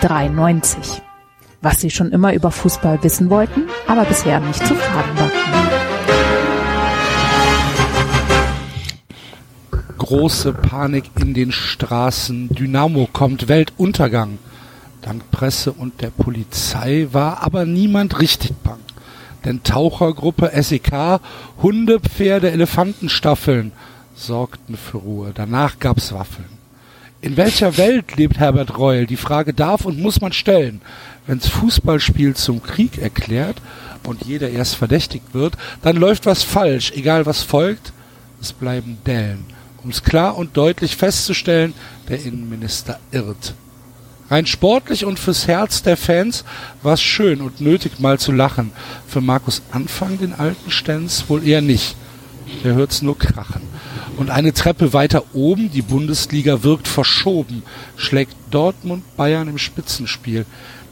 Sie hören 93. Was Sie schon immer über Fußball wissen wollten, aber bisher nicht zu fragen war. Große Panik in den Straßen. Dynamo kommt Weltuntergang. Dank Presse und der Polizei war aber niemand richtig bang. Denn Tauchergruppe SEK, Hunde, Pferde, Elefantenstaffeln sorgten für Ruhe. Danach gab's Waffeln. In welcher Welt lebt Herbert Reul? Die Frage darf und muss man stellen. Wenn's Fußballspiel zum Krieg erklärt und jeder erst verdächtigt wird, dann läuft was falsch, egal was folgt, es bleiben Dellen. Um's klar und deutlich festzustellen, der Innenminister irrt. Rein sportlich und fürs Herz der Fans war's schön und nötig mal zu lachen. Für Markus Anfang, den alten Stenz, wohl eher nicht. Der hört's nur krachen. Und eine Treppe weiter oben, die Bundesliga wirkt verschoben, schlägt Dortmund Bayern im Spitzenspiel.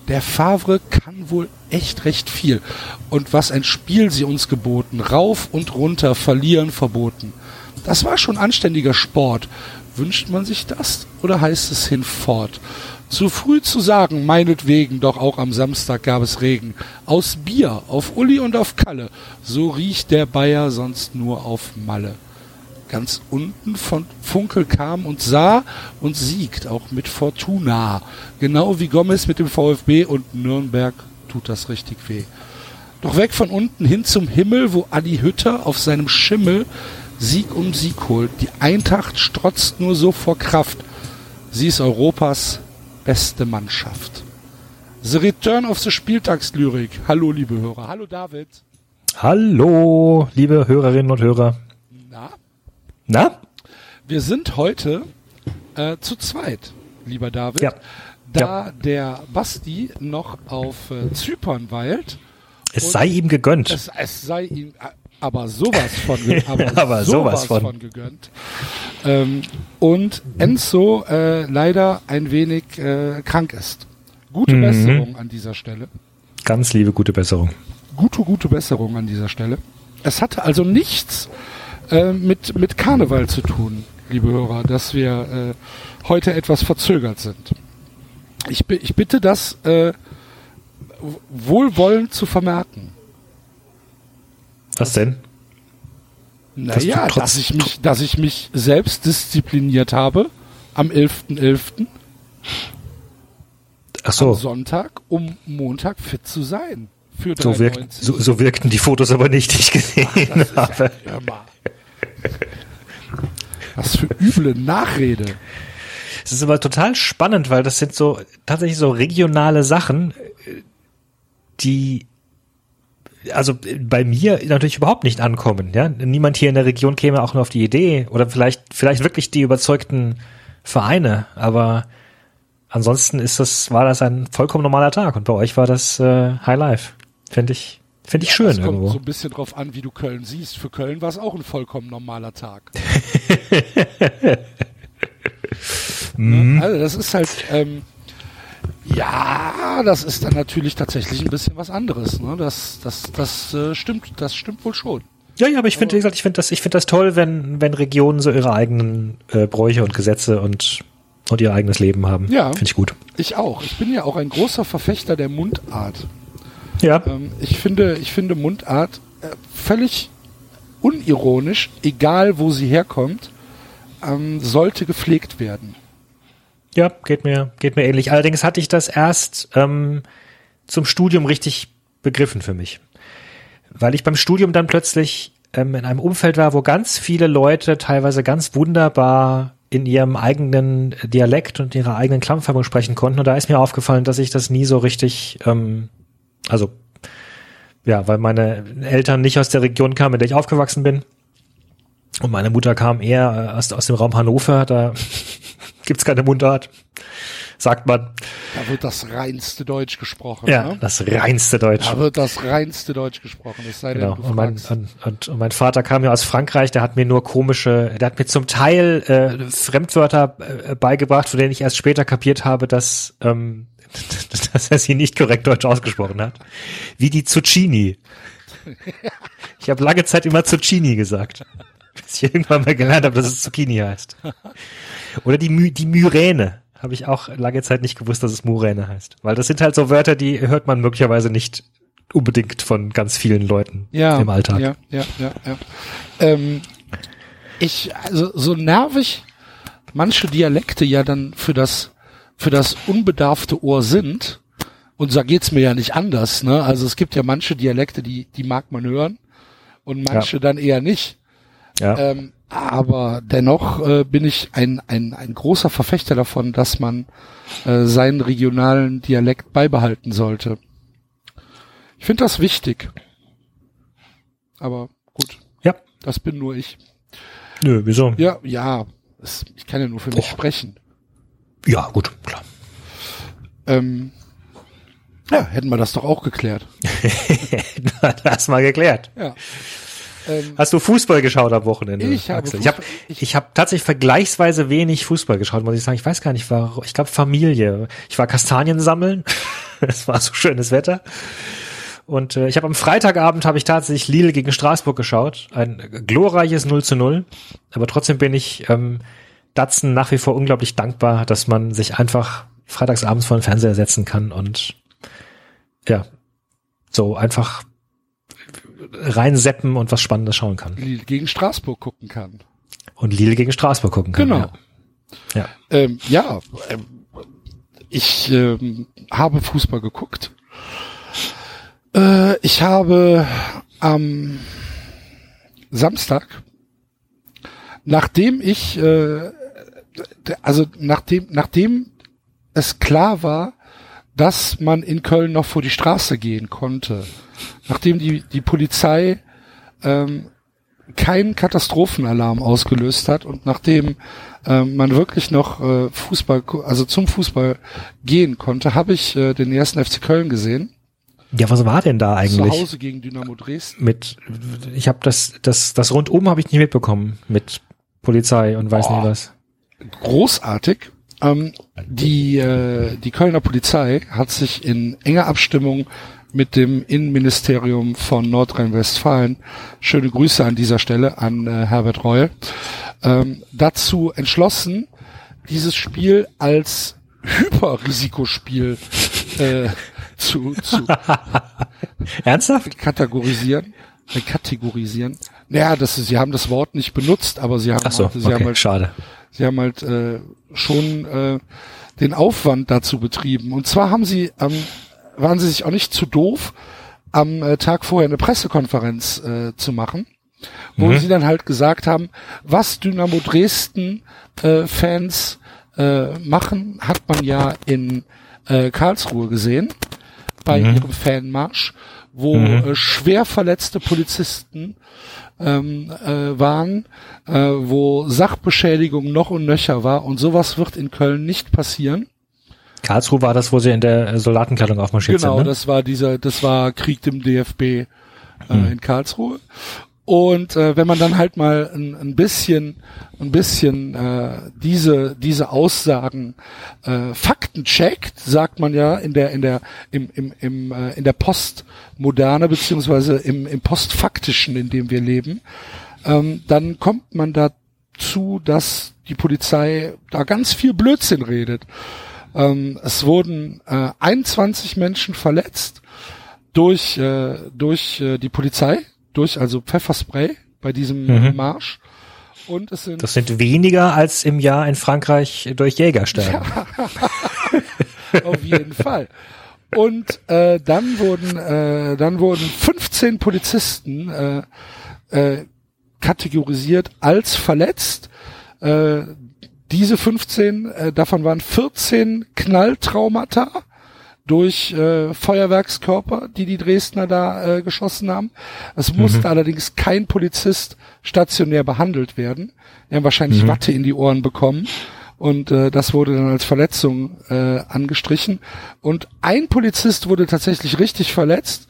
Der Favre kann wohl echt recht viel. Und was ein Spiel sie uns geboten. Rauf und runter, verlieren verboten. Das war schon anständiger Sport. Wünscht man sich das oder heißt es hinfort? Zu früh zu sagen, meinetwegen, doch auch am Samstag gab es Regen. Aus Bier, auf Uli und auf Kalle, so riecht der Bayer sonst nur auf Malle. Ganz unten von Funkel kam und sah und siegt auch mit Fortuna. Genau wie Gomez mit dem VfB und Nürnberg tut das richtig weh. Doch weg von unten hin zum Himmel, wo Adi Hütter auf seinem Schimmel Sieg um Sieg holt. Die Eintracht strotzt nur so vor Kraft. Sie ist Europas beste Mannschaft. The Return of the Spieltagslyrik. Hallo, liebe Hörer. Hallo, David. Hallo, liebe Hörerinnen und Hörer. Na? Na? Wir sind heute äh, zu zweit, lieber David. Ja. Da Ja. der Basti noch auf äh, Zypern weilt. Es sei ihm gegönnt. Es, es sei ihm äh, aber sowas von, aber Aber sowas sowas von. von. gegönnt. Ähm, und Enzo äh, leider ein wenig äh, krank ist. Gute Mhm. Besserung an dieser Stelle. Ganz liebe gute Besserung. Gute, gute Besserung an dieser Stelle. Es hatte also nichts äh, mit, mit Karneval zu tun, liebe Hörer, dass wir äh, heute etwas verzögert sind. Ich, ich bitte das äh, wohlwollend zu vermerken. Was denn? Dass Naja, trotz- dass ich mich, dass ich mich selbst diszipliniert habe am 11.11. Ach am so, Sonntag, um Montag fit zu sein. Für so, wirkt, 93. so, so wirkten die Fotos aber nicht, die ich gesehen habe. Hör mal. Was für üble Nachrede. Es ist aber total spannend, weil das sind so tatsächlich so regionale Sachen, die also äh, bei mir natürlich überhaupt nicht ankommen. Ja, niemand hier in der Region käme auch nur auf die Idee oder vielleicht vielleicht wirklich die überzeugten Vereine, aber ansonsten ist das war das ein vollkommen normaler Tag und bei euch war das äh, High Life. Finde ich finde ich schön Das kommt irgendwo. so ein bisschen drauf an, wie du Köln siehst. Für Köln war es auch ein vollkommen normaler Tag. Mhm. ne? Also das ist halt, ähm, ja, das ist dann natürlich tatsächlich ein bisschen was anderes. Ne? Das, das, das äh, stimmt, das stimmt wohl schon. Ja, ja, aber ich finde, wie gesagt, ich finde das, ich finde das toll, wenn, wenn Regionen so ihre eigenen äh, Bräuche und Gesetze und, und ihr eigenes Leben haben. Ja. Finde ich gut. Ich auch. Ich bin ja auch ein großer Verfechter der Mundart. Ja. Ähm, ich finde, ich finde Mundart äh, völlig unironisch, egal wo sie herkommt, ähm, sollte gepflegt werden. Ja, geht mir, geht mir ähnlich. Allerdings hatte ich das erst ähm, zum Studium richtig begriffen für mich. Weil ich beim Studium dann plötzlich ähm, in einem Umfeld war, wo ganz viele Leute teilweise ganz wunderbar in ihrem eigenen Dialekt und ihrer eigenen Klammfärbung sprechen konnten. Und da ist mir aufgefallen, dass ich das nie so richtig, ähm, also ja, weil meine Eltern nicht aus der Region kamen, in der ich aufgewachsen bin. Und meine Mutter kam eher äh, aus, aus dem Raum Hannover, da gibt's keine Mundart, sagt man. Da wird das reinste Deutsch gesprochen. Ja, ne? das reinste Deutsch. Da wird das reinste Deutsch gesprochen. Es sei Genau. denn, Und mein, und, und, und mein Vater kam ja aus Frankreich, der hat mir nur komische, der hat mir zum Teil äh, Fremdwörter äh, beigebracht, von denen ich erst später kapiert habe, dass, ähm, dass er sie nicht korrekt deutsch ausgesprochen hat. Wie die Zucchini. Ich habe lange Zeit immer Zucchini gesagt. Bis ich irgendwann mal gelernt habe, dass es Zucchini heißt. Oder die, My die Myräne Habe ich auch lange Zeit nicht gewusst, dass es Muräne heißt. Weil das sind halt so Wörter, die hört man möglicherweise nicht unbedingt von ganz vielen Leuten ja, im Alltag. Ja, ja, ja, ja. Ähm, ich, also so nervig manche Dialekte ja dann für das, für das unbedarfte Ohr sind, und da geht's mir ja nicht anders, ne? Also es gibt ja manche Dialekte, die, die mag man hören und manche ja. dann eher nicht. Ja. Ähm, aber dennoch äh, bin ich ein, ein, ein großer Verfechter davon, dass man äh, seinen regionalen Dialekt beibehalten sollte. Ich finde das wichtig. Aber gut. Ja. Das bin nur ich. Nö, wieso? Ja, ja. Das, ich kann ja nur für mich oh. sprechen. Ja, gut, klar. Ähm, ja, hätten wir das doch auch geklärt. das mal geklärt. Ja. Ähm, Hast du Fußball geschaut am Wochenende? Ich habe Fußball, ich habe ich, ich hab tatsächlich vergleichsweise wenig Fußball geschaut, muss ich sagen. Ich weiß gar nicht, war ich glaube Familie. Ich war Kastanien sammeln. es war so schönes Wetter. Und äh, ich habe am Freitagabend habe ich tatsächlich Lille gegen Straßburg geschaut. Ein glorreiches 0 zu 0. Aber trotzdem bin ich ähm, Datsen nach wie vor unglaublich dankbar, dass man sich einfach freitagsabends vor den Fernseher setzen kann und ja, so einfach reinseppen und was Spannendes schauen kann. Lille gegen Straßburg gucken kann. Und Lille gegen Straßburg gucken kann. Genau. Ja, ja, ähm, ja ähm, ich ähm, habe Fußball geguckt. Äh, ich habe am Samstag, nachdem ich, äh, also nachdem, nachdem es klar war, dass man in Köln noch vor die Straße gehen konnte, nachdem die, die Polizei ähm, keinen Katastrophenalarm ausgelöst hat und nachdem ähm, man wirklich noch äh, Fußball, also zum Fußball gehen konnte, habe ich äh, den ersten FC Köln gesehen. Ja, was war denn da eigentlich? Zu Hause gegen Dynamo Dresden. Mit, ich habe das, das, das rundum habe ich nicht mitbekommen mit Polizei und weiß oh, nicht was. Großartig. Ähm, die, äh, die Kölner Polizei hat sich in enger Abstimmung mit dem Innenministerium von Nordrhein-Westfalen, schöne Grüße an dieser Stelle an äh, Herbert Reul, ähm, dazu entschlossen, dieses Spiel als Hyperrisikospiel äh, zu, zu ernsthaft kategorisieren. Kategorisieren. Naja, das ist, sie haben das Wort nicht benutzt, aber sie haben, so, halt, sie okay, haben halt, schade. Sie haben halt äh, schon äh, den Aufwand dazu betrieben. Und zwar haben sie, ähm, waren sie sich auch nicht zu doof, am äh, Tag vorher eine Pressekonferenz äh, zu machen, wo mhm. sie dann halt gesagt haben, was Dynamo Dresden äh, Fans äh, machen, hat man ja in äh, Karlsruhe gesehen bei mhm. ihrem Fanmarsch, wo mhm. äh, schwer verletzte Polizisten ähm, äh, waren, äh, wo Sachbeschädigung noch und nöcher war und sowas wird in Köln nicht passieren. Karlsruhe war das, wo sie in der Soldatenkleidung aufmarschiert genau, sind. Genau, ne? das war dieser, das war Krieg im DFB äh, hm. in Karlsruhe. Und äh, wenn man dann halt mal ein, ein bisschen, ein bisschen äh, diese diese Aussagen äh, Fakten checkt, sagt man ja in der in der im im, im äh, in der Postmoderne beziehungsweise im im Postfaktischen, in dem wir leben, ähm, dann kommt man dazu, dass die Polizei da ganz viel Blödsinn redet. Ähm, es wurden äh, 21 Menschen verletzt durch äh, durch äh, die Polizei durch, also Pfefferspray bei diesem mhm. Marsch. Und es sind das sind weniger als im Jahr in Frankreich durch Jäger sterben. Ja, auf jeden Fall. Und äh, dann wurden äh, dann wurden 15 Polizisten äh, äh, kategorisiert als verletzt. Äh, diese 15, äh, davon waren 14 Knalltraumata durch äh, Feuerwerkskörper, die die Dresdner da äh, geschossen haben. Es musste mhm. allerdings kein Polizist stationär behandelt werden. Die haben wahrscheinlich mhm. Watte in die Ohren bekommen und äh, das wurde dann als Verletzung äh, angestrichen. Und ein Polizist wurde tatsächlich richtig verletzt.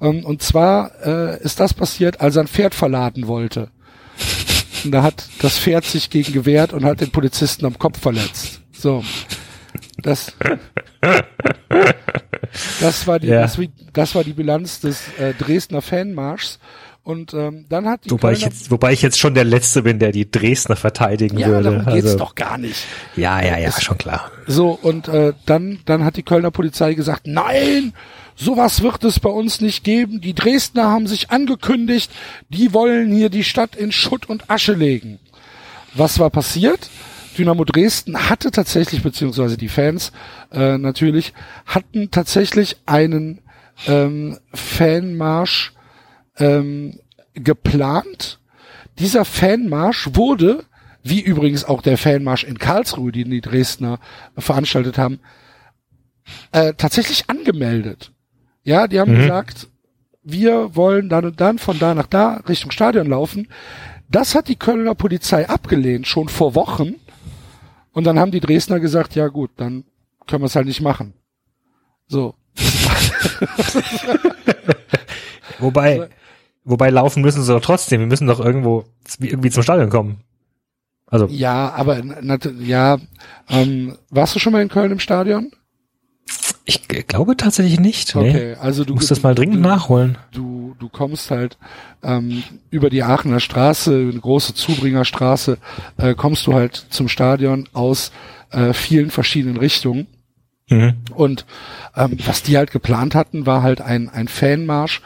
Ähm, und zwar äh, ist das passiert, als er ein Pferd verladen wollte. Und da hat das Pferd sich gegen gewehrt und hat den Polizisten am Kopf verletzt. So. Das, das war die, ja. das, das, war die Bilanz des äh, Dresdner Fanmarschs. Und ähm, dann hat die Wobei ich, jetzt, wobei ich jetzt schon der Letzte bin, der die Dresdner verteidigen ja, würde. darum geht's also, doch gar nicht. Ja, ja, ja, schon klar. So, und äh, dann, dann hat die Kölner Polizei gesagt, nein, sowas wird es bei uns nicht geben. Die Dresdner haben sich angekündigt, die wollen hier die Stadt in Schutt und Asche legen. Was war passiert? Dynamo Dresden hatte tatsächlich, beziehungsweise die Fans äh, natürlich, hatten tatsächlich einen ähm, Fanmarsch ähm, geplant. Dieser Fanmarsch wurde, wie übrigens auch der Fanmarsch in Karlsruhe, den die Dresdner veranstaltet haben, äh, tatsächlich angemeldet. Ja, die haben gesagt, wir wollen dann und dann von da nach da Richtung Stadion laufen. Das hat die Kölner Polizei abgelehnt, schon vor Wochen. Und dann haben die Dresdner gesagt, ja gut, dann können wir es halt nicht machen. So. Wobei, wobei laufen müssen sie doch trotzdem. Wir müssen doch irgendwo irgendwie zum Stadion kommen. Also, Ja, aber ja, ähm, warst du schon mal in Köln im Stadion? ich glaube tatsächlich nicht. Nee. Okay, also du Du musst das mal dringend du, nachholen. Du, du kommst halt ähm, über die Aachener Straße, eine große Zubringerstraße, äh, kommst du halt zum Stadion aus äh, vielen verschiedenen Richtungen. Mhm. Und ähm, was die halt geplant hatten, war halt ein, ein Fanmarsch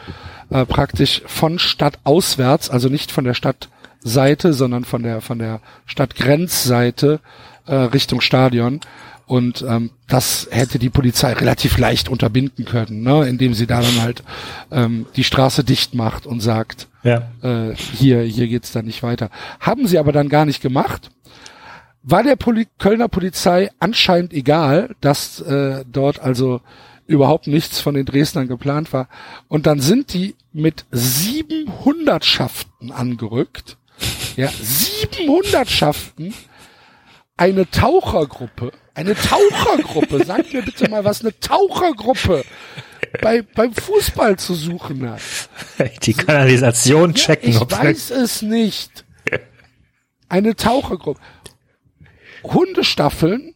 äh, praktisch von Stadt auswärts, also nicht von der Stadtseite, sondern von der von der Stadtgrenzseite äh, Richtung Stadion. Und ähm, das hätte die Polizei relativ leicht unterbinden können, ne? indem sie da dann halt ähm, die Straße dicht macht und sagt, Ja. äh, hier, hier geht's dann nicht weiter. Haben sie aber dann gar nicht gemacht. War der Poli Kölner Polizei anscheinend egal, dass äh, dort also überhaupt nichts von den Dresdnern geplant war. Und dann sind die mit sieben Hundertschaften angerückt. Ja, sieben Hundertschaften. Eine Tauchergruppe. Eine Tauchergruppe. Sagt mir bitte mal, was eine Tauchergruppe bei, beim Fußball zu suchen hat. Die Kanalisation checken. Ich ob- weiß es nicht. Eine Tauchergruppe. Hundestaffeln,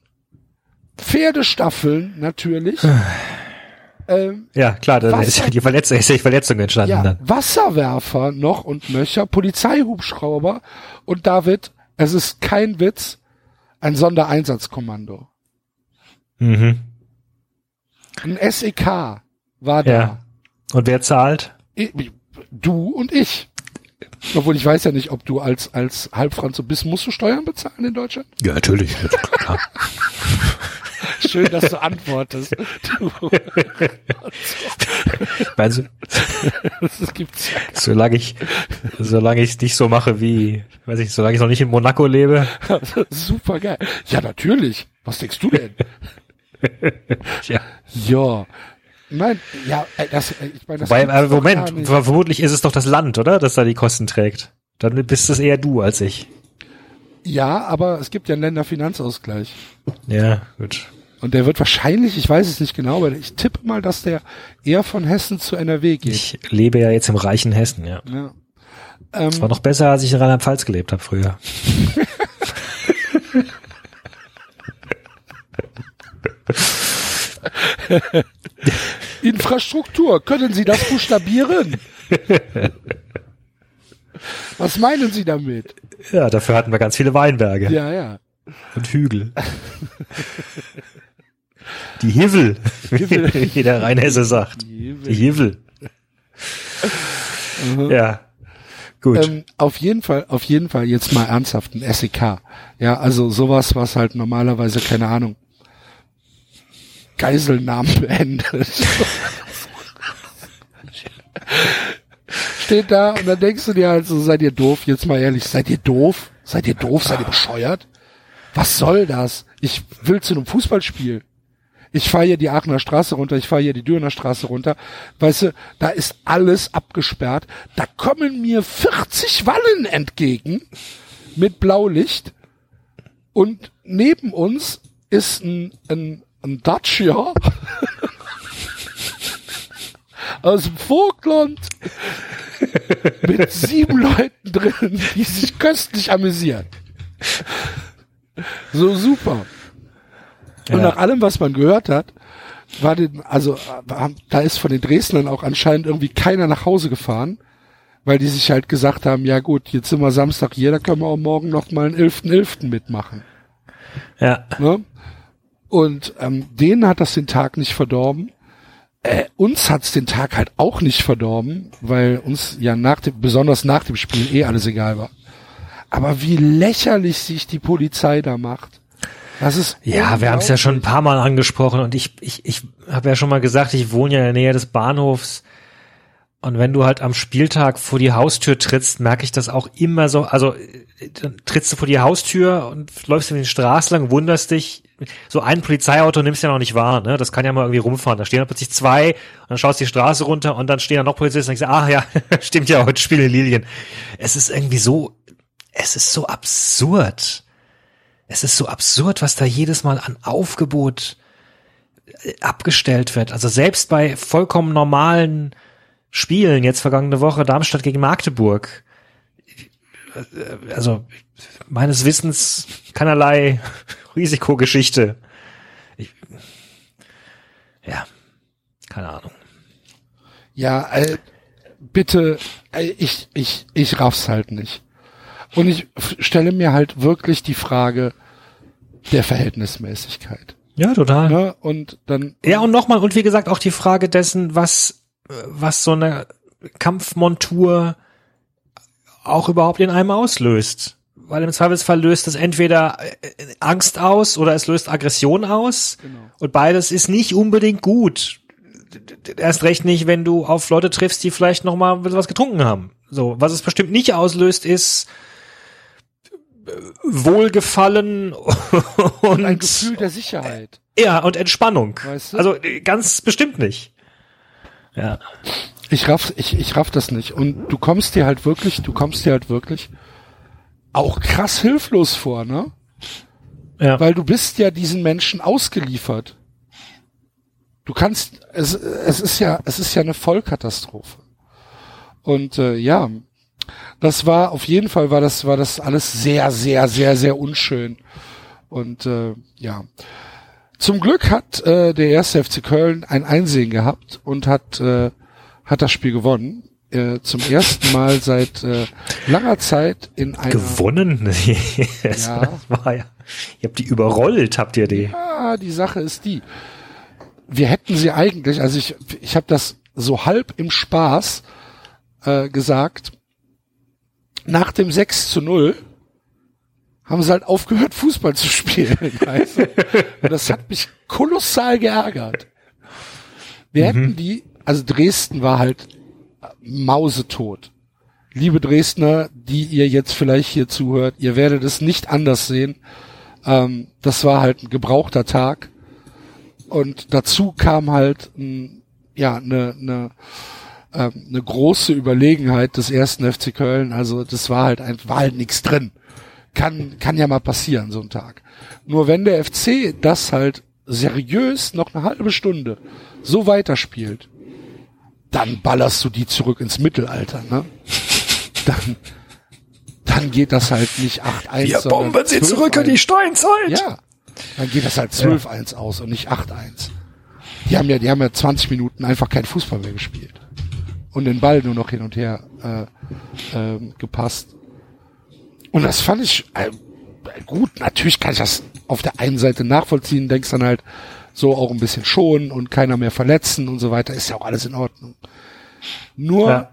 Pferdestaffeln natürlich. ähm, Ja, klar, da ist ja die Verletzung, ist ja die Verletzung entstanden ja, dann. Wasserwerfer noch und nöcher, Polizeihubschrauber und David, es ist kein Witz, ein Sondereinsatzkommando. Mhm. Ein SEK war da. Ja. Und wer zahlt? Ich, du und ich. Obwohl ich weiß ja nicht, ob du als, als Halbfranz so bist. Musst du Steuern bezahlen in Deutschland? Ja, natürlich. klar. Schön, dass du antwortest. Du, Also, das gibt's solange ich, solange ich es nicht so mache wie, weiß ich, solange ich noch nicht in Monaco lebe. Super geil. Ja, natürlich. Was denkst du denn? Ja. Ja. Nein, ja, äh, das, äh, ich meine, das Wobei, gibt's äh, Moment, vermutlich ist es doch das Land, oder? Das da die Kosten trägt. Dann bist es eher du als ich. Ja, aber es gibt ja einen Länderfinanzausgleich. Ja, gut. Und der wird wahrscheinlich, ich weiß es nicht genau, aber ich tippe mal, dass der eher von Hessen zu NRW geht. Ich lebe ja jetzt im reichen Hessen, ja. Ja. Das war noch besser, als ich in Rheinland-Pfalz gelebt habe früher. Infrastruktur, können Sie das buchstabieren? Was meinen Sie damit? Ja, dafür hatten wir ganz viele Weinberge Ja, ja. und Hügel. Die Hivel, wie der Rheinhesse sagt. Die Hivel. Ja, gut. Ähm, auf jeden Fall, auf jeden Fall jetzt mal ernsthaft ein SEK. Ja, also sowas, was halt normalerweise, keine Ahnung, Geiselnamen beendet. Steht da und dann denkst du dir halt so, seid ihr doof, jetzt mal ehrlich, seid ihr doof? Seid ihr doof? Seid ihr bescheuert? Was soll das? Ich will zu einem Fußballspiel. Ich fahre hier die Aachener Straße runter, ich fahre hier die Dürner Straße runter. Weißt du, da ist alles abgesperrt. Da kommen mir 40 Wallen entgegen mit Blaulicht. Und neben uns ist ein, ein, ein Dacia aus dem Vogtland mit sieben Leuten drin, die sich köstlich amüsieren. So super. Und nach allem, was man gehört hat, war den, also da ist von den Dresdnern auch anscheinend irgendwie keiner nach Hause gefahren, weil die sich halt gesagt haben, ja gut, jetzt sind wir Samstag hier, da können wir auch morgen noch mal einen 11.11. .11. mitmachen. Ja. Ne? Und ähm, denen hat das den Tag nicht verdorben. Äh, uns hat's den Tag halt auch nicht verdorben, weil uns ja nach dem, besonders nach dem Spiel eh alles egal war. Aber wie lächerlich sich die Polizei da macht. Das ist Ja, wir haben es ja schon ein paar Mal angesprochen und ich, ich, ich habe ja schon mal gesagt, ich wohne ja in der Nähe des Bahnhofs. Und wenn du halt am Spieltag vor die Haustür trittst, merke ich das auch immer so. Also dann trittst du vor die Haustür und läufst in den Straßen lang, wunderst dich. So ein Polizeiauto nimmst du ja noch nicht wahr, ne? Das kann ja mal irgendwie rumfahren. Da stehen dann plötzlich zwei und dann schaust du die Straße runter und dann stehen da noch Polizisten und denkst, ah ja, stimmt ja, heute spielen Lilien. Es ist irgendwie so, es ist so absurd. Es ist so absurd, was da jedes Mal an Aufgebot äh, abgestellt wird. Also selbst bei vollkommen normalen Spielen, jetzt vergangene Woche Darmstadt gegen Magdeburg. Äh, Also meines Wissens keinerlei Risikogeschichte. Ich, ja, keine Ahnung. Ja, äh, bitte, äh, ich, ich, ich raff's halt nicht. Und ich stelle mir halt wirklich die Frage der Verhältnismäßigkeit. Ja, total. Ne? Und dann, Ja, und nochmal, und wie gesagt, auch die Frage dessen, was, äh, was so eine Kampfmontur auch überhaupt in einem auslöst. Weil im Zweifelsfall löst es entweder äh, Angst aus oder es löst Aggression aus. Und beides ist nicht unbedingt gut. Erst recht nicht, wenn du auf Leute triffst, die vielleicht noch mal was getrunken haben. So, was es bestimmt nicht auslöst, ist Wohlgefallen und ein Gefühl der Sicherheit. ja, und Entspannung. Weißt du? Also äh, ganz bestimmt nicht. Ja. Ich raff, ich, ich raff das nicht. Und du kommst dir halt wirklich, du kommst dir halt wirklich auch krass hilflos vor, ne? Ja. Weil du bist ja diesen Menschen ausgeliefert. Du kannst, es, es ist ja, es ist ja eine Vollkatastrophe. Und äh, ja, das war auf jeden Fall war das war das alles sehr sehr sehr sehr unschön. Und äh, ja, zum Glück hat äh, der erste FC Köln ein Einsehen gehabt und hat äh, hat das Spiel gewonnen. Äh, zum ersten Mal seit äh, langer Zeit in einer Gewonnen? das Ja. war ja. Ihr habt die überrollt, habt ihr die? Ah, die Sache ist die. Wir hätten sie eigentlich, also ich, ich habe das so halb im Spaß äh, gesagt, nach dem 6 zu 0 haben sie halt aufgehört, Fußball zu spielen. Und das hat mich kolossal geärgert. Wir hätten die, also Dresden war halt mausetot. Liebe Dresdner, die ihr jetzt vielleicht hier zuhört, ihr werdet es nicht anders sehen. Ähm, das war halt ein gebrauchter Tag. Und dazu kam halt ein, ja eine eine ähm, eine große Überlegenheit des ersten FC Köln. Also das war halt ein, war halt nichts drin. Kann kann ja mal passieren so ein Tag. Nur wenn der FC das halt seriös noch eine halbe Stunde so weiterspielt, dann ballerst du die zurück ins Mittelalter, ne? Dann dann geht das halt nicht 8-1. sondern 12-1. Steinzeit. Ja. Dann geht das halt 12-1 aus und nicht 8-1. Die haben ja, die haben ja 20 Minuten einfach kein Fußball mehr gespielt. Und den Ball nur noch hin und her äh, ähm, gepasst. Und das fand ich äh, gut. Natürlich kann ich das auf der einen Seite nachvollziehen, denkst dann halt so auch ein bisschen schonen und keiner mehr verletzen und so weiter. Ist ja auch alles in Ordnung. Nur Ja.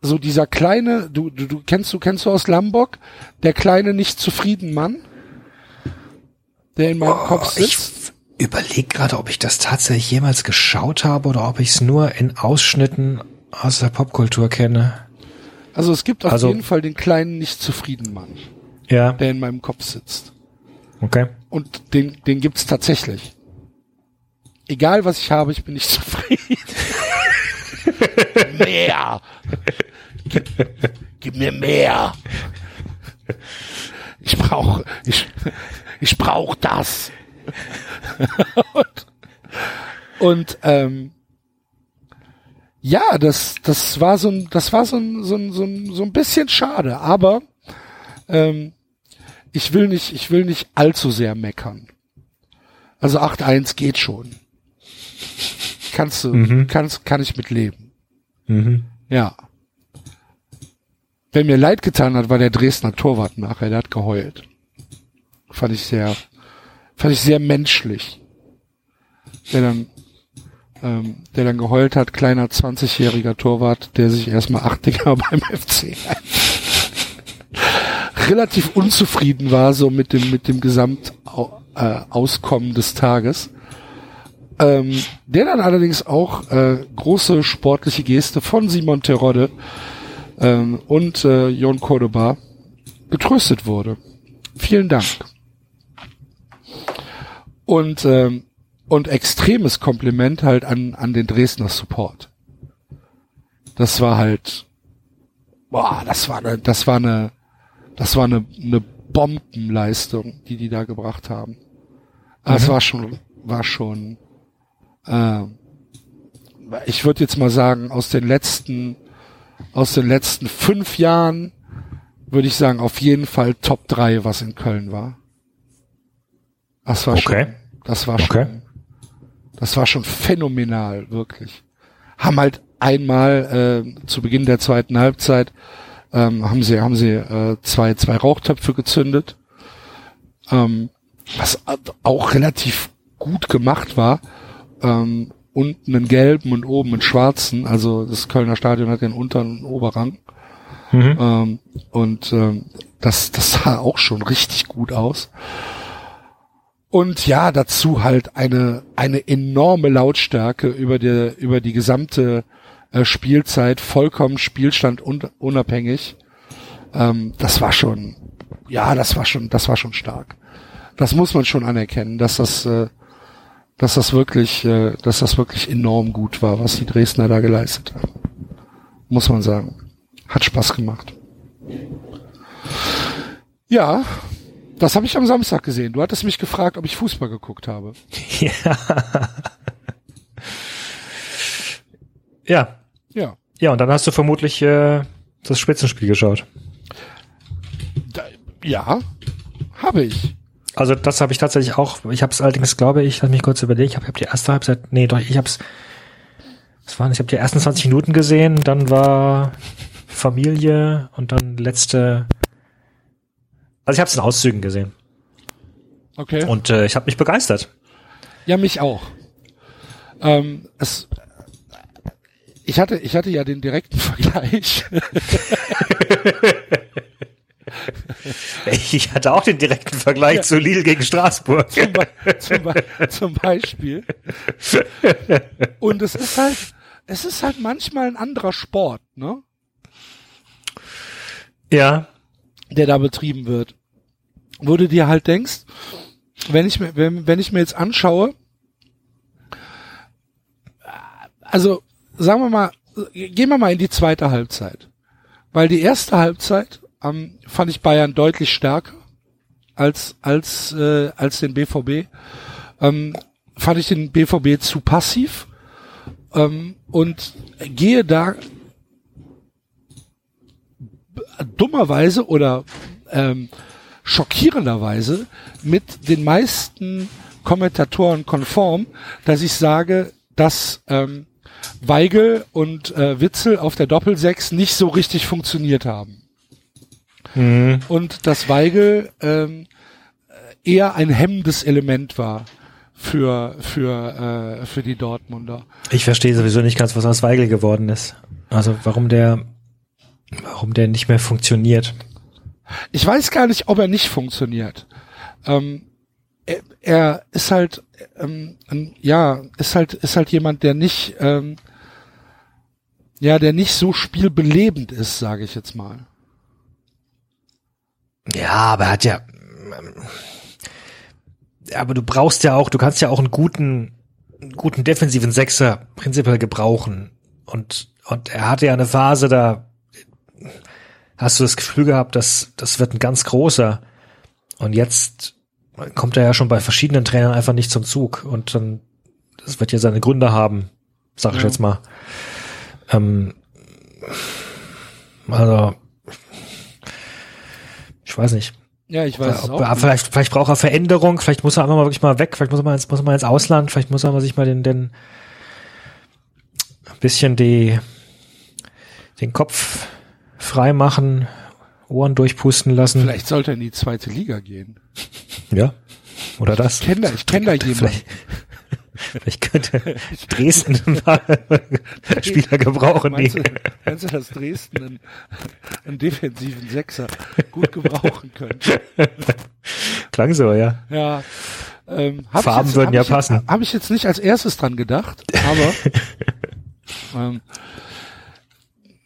so dieser kleine, du, du, du kennst du kennst du aus Lambock, der kleine nicht zufrieden Mann, der in meinem Kopf Oh, Ich sitzt. überlege gerade, ob ich das tatsächlich jemals geschaut habe oder ob ich es nur in Ausschnitten aus der Popkultur kenne. Also es gibt auf Also- jeden Fall den kleinen nicht zufrieden Mann, Ja, der in meinem Kopf sitzt. okay. Und den, den gibt's tatsächlich. Egal was ich habe, ich bin nicht zufrieden. mehr. Gib, gib mir mehr. Ich brauche, ich, ich brauche das. und, und ähm, ja, das, das war so ein, das war so ein, so ein, so ein, so ein bisschen schade, aber ähm, ich will nicht, ich will nicht allzu sehr meckern. Also 8-1 geht schon. Kannst du, kannst, kann ich mit leben. Mhm. Ja. wer mir leid getan hat, war der Dresdner Torwart nachher, der hat geheult. Fand ich sehr, fand ich sehr menschlich. Der dann, ähm, der dann geheult hat, kleiner 20-jähriger Torwart, der sich erstmal acht Dinger beim FC relativ unzufrieden war, so mit dem, mit dem Gesamtauskommen äh, des Tages. Ähm, der dann allerdings auch äh, große sportliche Geste von Simon Terodde ähm, und äh, Jon Cordoba getröstet wurde. Vielen Dank. Und, ähm, und extremes Kompliment halt an, an den Dresdner Support. Das war halt, boah, das war eine, das war eine, das war eine, eine Bombenleistung, die die da gebracht haben. Aber mhm. es war schon, war schon, äh, ich würde jetzt mal sagen, aus den letzten, aus den letzten fünf Jahren würde ich sagen, auf jeden Fall Top 3, was in Köln war. Das war okay. schon, das war okay. schon, das war schon phänomenal, wirklich. Haben halt einmal äh, zu Beginn der zweiten Halbzeit ähm, haben sie haben sie äh, zwei zwei Rauchtöpfe gezündet, ähm, was auch relativ gut gemacht war. Ähm, unten einen gelben und oben einen schwarzen. Also das Kölner Stadion hat den unteren und Oberrang. Mhm. Ähm, und ähm, das, das sah auch schon richtig gut aus. Und ja, dazu halt eine, eine enorme Lautstärke über die, über die gesamte äh, Spielzeit, vollkommen Spielstand un unabhängig. Ähm, das war schon, ja, das war schon, das war schon stark. Das muss man schon anerkennen, dass das, äh, dass das wirklich, äh, dass das wirklich enorm gut war, was die Dresdner da geleistet haben. Muss man sagen. Hat Spaß gemacht. Ja, das habe ich am Samstag gesehen. Du hattest mich gefragt, ob ich Fußball geguckt habe. Ja. Ja. Ja. Ja, und dann hast du vermutlich äh, das Spitzenspiel geschaut. Da, ja, habe ich. Also das habe ich tatsächlich auch. Ich habe es allerdings, glaube ich, lass mich kurz überlegen. Ich habe hab die erste Halbzeit, nee, doch, ich habe es. Was waren? Ich habe die ersten 20 Minuten gesehen. Dann war Familie und dann letzte. Also ich habe es in Auszügen gesehen. Okay. Und äh, ich habe mich begeistert. Ja, mich auch. Ähm, es, ich hatte, ich hatte ja den direkten Vergleich. ich hatte auch den direkten Vergleich ja. zu Lille gegen Straßburg. Zum, zum, zum, Beispiel. Und es ist halt, es ist halt manchmal ein anderer Sport, ne? Ja. Der da betrieben wird. Wo du dir halt denkst, wenn ich mir, wenn, wenn ich mir jetzt anschaue, also sagen wir mal, gehen wir mal in die zweite Halbzeit. Weil die erste Halbzeit ähm, fand ich Bayern deutlich stärker als als äh, als den BVB. Ähm, fand ich den BVB zu passiv ähm, und gehe da dummerweise oder ähm, schockierenderweise mit den meisten Kommentatoren konform, dass ich sage, dass ähm, Weigel und äh, Witzel auf der Doppelsechs nicht so richtig funktioniert haben. Mhm. Und dass Weigel ähm, eher ein hemmendes Element war für für äh, für die Dortmunder. Ich verstehe sowieso nicht ganz, was aus Weigel geworden ist. Also warum der warum der nicht mehr funktioniert. Ich weiß gar nicht, ob er nicht funktioniert. Ähm, er, er ist halt ähm, ja, ist halt, ist halt jemand, der nicht, ähm, ja, der nicht so spielbelebend ist, sage ich jetzt mal. Ja, aber er hat ja, aber du brauchst ja auch, du kannst ja auch einen guten, guten defensiven Sechser prinzipiell gebrauchen. Und, und er hatte ja eine Phase, da hast du das Gefühl gehabt, dass das wird ein ganz großer. Und jetzt kommt er ja schon bei verschiedenen Trainern einfach nicht zum Zug und dann, das wird ja seine Gründe haben, sag ich ja. jetzt mal. Ähm, also, ich weiß nicht. Ja, ich weiß ob, auch. Vielleicht, vielleicht braucht er Veränderung, vielleicht muss er einfach mal wirklich mal weg, vielleicht muss er mal ins, muss er mal ins Ausland, vielleicht muss er mal sich mal den, den, ein bisschen die, den Kopf frei machen, Ohren durchpusten lassen. Vielleicht sollte er in die zweite Liga gehen. Ja. Oder das. Ich kenne da, ich kenn da jemanden. Vielleicht, vielleicht könnte Dresden ein paar Spieler gebrauchen. Meinst du, meinst du, dass Dresden einen, einen defensiven Sechser gut gebrauchen könnte? klang so, ja. Ja. Ähm, hab Farben ich jetzt, würden ja passen. Habe ich jetzt nicht als erstes dran gedacht, aber ähm,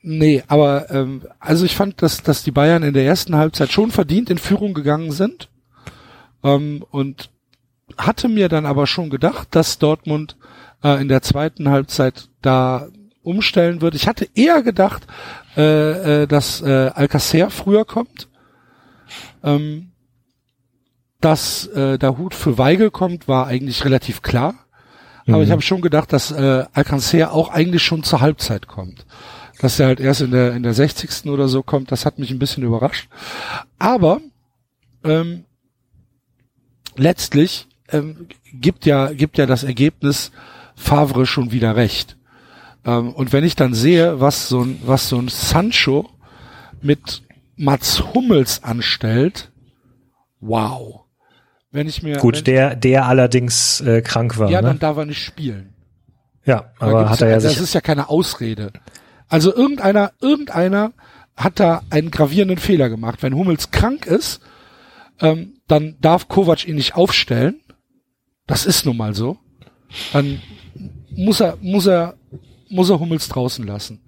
nee, aber ähm, also ich fand, dass dass die Bayern in der ersten Halbzeit schon verdient in Führung gegangen sind ähm, und hatte mir dann aber schon gedacht, dass Dortmund äh, in der zweiten Halbzeit da umstellen wird. Ich hatte eher gedacht, äh, äh, dass äh, Alcacer früher kommt. Ähm, dass äh, der Hut für Weigel kommt, war eigentlich relativ klar. Aber ich habe schon gedacht, dass äh, Alcacer auch eigentlich schon zur Halbzeit kommt. Dass er halt erst in der in der 60. oder so kommt, das hat mich ein bisschen überrascht. Aber ähm, letztlich ähm, gibt ja gibt ja das Ergebnis Favre schon wieder recht. Ähm, und wenn ich dann sehe, was so ein was so ein Sancho mit Mats Hummels anstellt, wow. Wenn ich mir Gut, der, der allerdings äh, krank war. ja, dann ne? darf er nicht spielen. ja aber hat er ja das sich. ist ja keine Ausrede. Also irgendeiner, irgendeiner hat da einen gravierenden Fehler gemacht. Wenn Hummels krank ist, ähm, dann darf Kovac ihn nicht aufstellen. Das ist nun mal so. Dann muss er, muss er, muss er Hummels draußen lassen.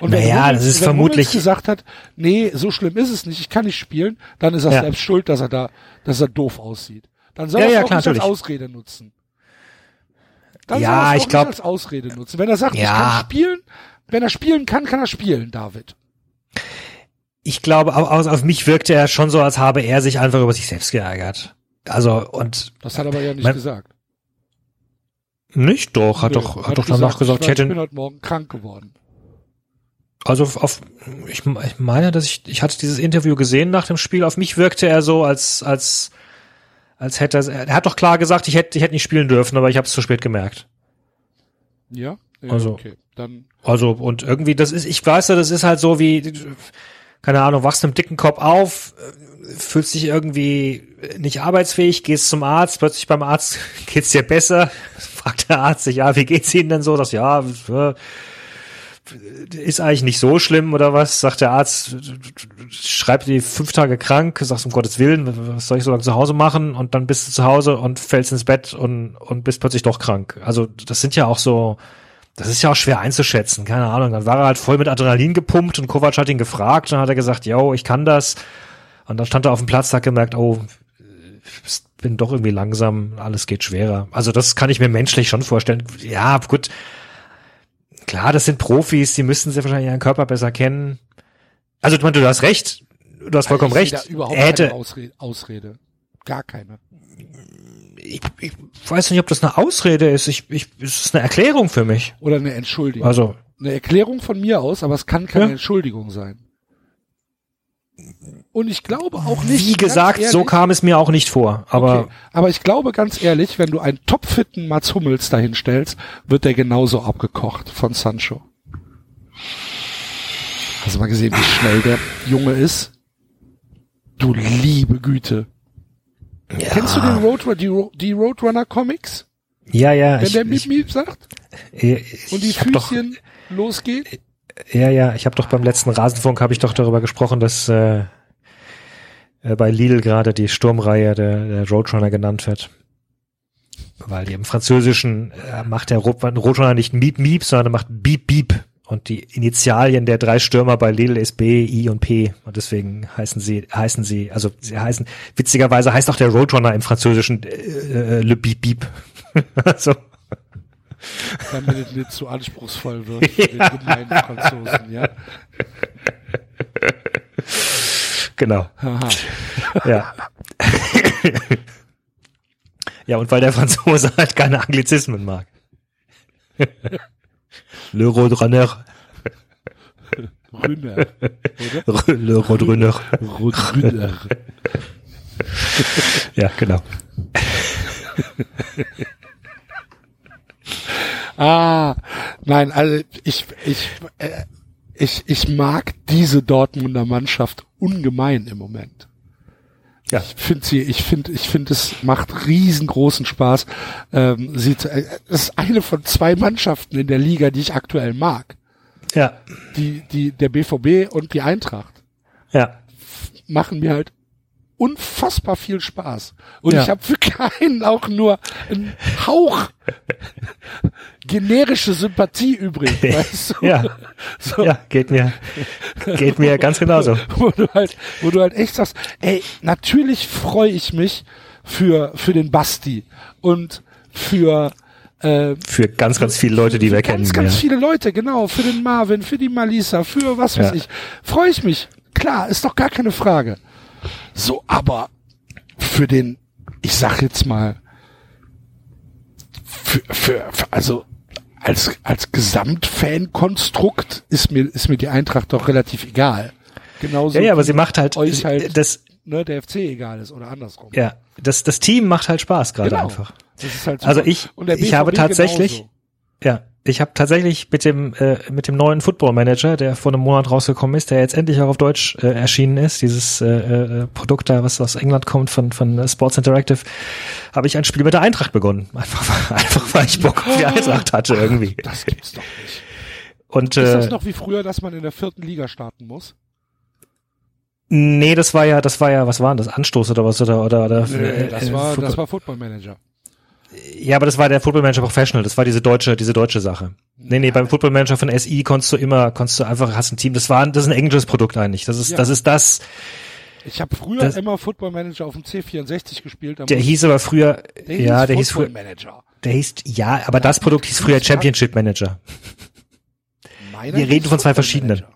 Und Naja, Hummels, das ist wenn vermutlich- Hummels gesagt hat, nee, so schlimm ist es nicht, ich kann nicht spielen, dann ist er Ja. selbst schuld, dass er da, dass er doof aussieht. Dann soll Ja, er ja, auch klar, nicht als natürlich. Ausrede nutzen. Dann Ja, soll er es ich auch glaub- nicht als Ausrede nutzen. Wenn er sagt, ich Ja. kann spielen, wenn er spielen kann, kann er spielen, David. Ich glaube, au- aus, auf mich wirkte er schon so, als habe er sich einfach über sich selbst geärgert. Also, und Das hat er aber ja nicht Mein- gesagt. nicht doch, hat Nö, doch, hat doch danach gesagt, ich, ich war- ich bin hätte, heute Morgen krank geworden. also auf, ich, ich meine, dass ich, ich hatte dieses Interview gesehen nach dem Spiel, auf mich wirkte er so, als, als, als hätte er, er hat doch klar gesagt, ich hätte, ich hätte nicht spielen dürfen, aber ich habe es zu spät gemerkt. Ja? Ja Also- okay. Dann, Also, und irgendwie, das ist, ich weiß ja, das ist halt so wie, keine Ahnung, wachst mit einem dicken Kopf auf, äh, fühlst dich irgendwie nicht arbeitsfähig, gehst zum Arzt, plötzlich beim Arzt geht's dir besser, fragt der Arzt sich, ja, wie geht's Ihnen denn so? Das, ja, ist eigentlich nicht so schlimm oder was? Sagt der Arzt, schreibt die fünf Tage krank, sagst um Gottes Willen, was soll ich so lange zu Hause machen? Und dann bist du zu Hause und fällst ins Bett und, und bist plötzlich doch krank. Also, das sind ja auch so, das ist ja auch schwer einzuschätzen, keine Ahnung. Dann war er halt voll mit Adrenalin gepumpt und Kovac hat ihn gefragt, dann hat er gesagt, yo, ich kann das. Und dann stand er auf dem Platz, hat gemerkt, oh, ich bin doch irgendwie langsam, alles geht schwerer. Also das kann ich mir menschlich schon vorstellen. Ja, gut. Klar, das sind Profis, die müssten sie wahrscheinlich ihren Körper besser kennen. Also du, hast recht, du hast vollkommen recht. Er hätte, keine Ausrede, Ausrede. Gar keine. Ich, ich weiß nicht, ob das eine Ausrede ist. Ich, ich, es ist eine Erklärung für mich. Oder eine Entschuldigung. Also, eine Erklärung von mir aus, aber es kann keine Ja. Entschuldigung sein. Und ich glaube auch nicht. wie gesagt, so ehrlich- kam es mir auch nicht vor. Aber okay. aber ich glaube ganz ehrlich, wenn du einen topfitten Mats Hummels dahin stellst, wird der genauso abgekocht von Sancho. Hast du mal gesehen, wie schnell der Junge ist? Du liebe Güte. Ja, Kennst du den Roadrunner, die, die Roadrunner Comics? ja, ja, Wenn ich, der Miep Miep sagt ich, und die hab doch, Füßchen losgeht? ja, ja, ich habe doch beim letzten Rasenfunk habe ich doch darüber gesprochen, dass äh, äh, bei Lidl gerade die Sturmreihe der, der Roadrunner genannt wird. Weil die im Französischen äh, macht der Ro- Roadrunner nicht Miep Miep, sondern er macht Beep Beep. Und die Initialien der drei Stürmer bei Lidl ist B, I und P. Und deswegen heißen sie, heißen sie, also sie heißen, witzigerweise heißt auch der Roadrunner im Französischen äh, äh, Le Beep Beep. also, damit es nicht zu anspruchsvoll wird für den gemeinen Franzosen, ja? genau. Haha. Ja. ja, und weil der Franzose halt keine Anglizismen mag. Le Roadrunner. Rünner, oder? Le Roadrunner. Rünner. Ja, genau. Ah, nein, also ich, ich, äh, ich, ich mag diese Dortmunder Mannschaft ungemein im Moment. Ja. Ich finde sie, ich finde, ich finde, es macht riesengroßen Spaß. Ähm, sie, äh, es ist eine von zwei Mannschaften in der Liga, die ich aktuell mag. Ja. Die, die, der BVB und die Eintracht. Ja. Machen mir halt unfassbar viel Spaß. Und Ja. ich habe für keinen auch nur einen Hauch generische Sympathie übrig. Weißt du? Ja. So, Ja, geht mir, geht mir ganz genauso. wo du halt, wo du halt echt sagst, ey, natürlich freue ich mich für, für den Basti und für, äh, Für ganz, ganz viele Leute, die wir für kennen. Ganz, ganz ja. viele Leute, genau. Für den Marvin, für die Malisa, für was weiß Ja. ich. Freue ich mich. Klar, ist doch gar keine Frage. So, aber für den, ich sag jetzt mal, für, für, für also als, als Gesamtfankonstrukt ist mir, ist mir die Eintracht doch relativ egal. Genauso Ja, ja, aber sie macht halt, euch halt das, ne, der FC egal ist oder andersrum. ja, das, das Team macht halt Spaß gerade Genau. einfach. Das ist halt Also ich- ich habe tatsächlich- genauso. Ja, ich habe tatsächlich mit dem äh, mit dem neuen Football Manager, der vor einem Monat rausgekommen ist, der jetzt endlich auch auf Deutsch äh, erschienen ist, dieses äh, äh, Produkt da, was aus England kommt von von äh, Sports Interactive, habe ich ein Spiel mit der Eintracht begonnen. Einfach einfach weil ich Bock auf die Eintracht hatte irgendwie. Das gibt's doch nicht. Und Ist äh, das noch wie früher, dass man in der vierten Liga starten muss? nee, das war ja, das war ja, was war denn das Anstoß oder was oder oder, oder Nee, das äh, war, Football- das war Football Manager. Ja, aber das war der Football Manager Professional, das war diese deutsche, diese deutsche Sache. Nee, nee, beim Football Manager von SI konntest du immer, konntest du einfach, hast ein Team, das war, das ist ein englisches Produkt eigentlich. Das ist, Ja. das ist das, Ich habe früher Das- immer Football Manager auf dem C64 gespielt. der hieß aber früher, der ja, hieß der hieß Football früher, Manager. der hieß, ja, aber das Produkt hieß früher Championship Manager. Wir reden von zwei verschiedenen. Manager.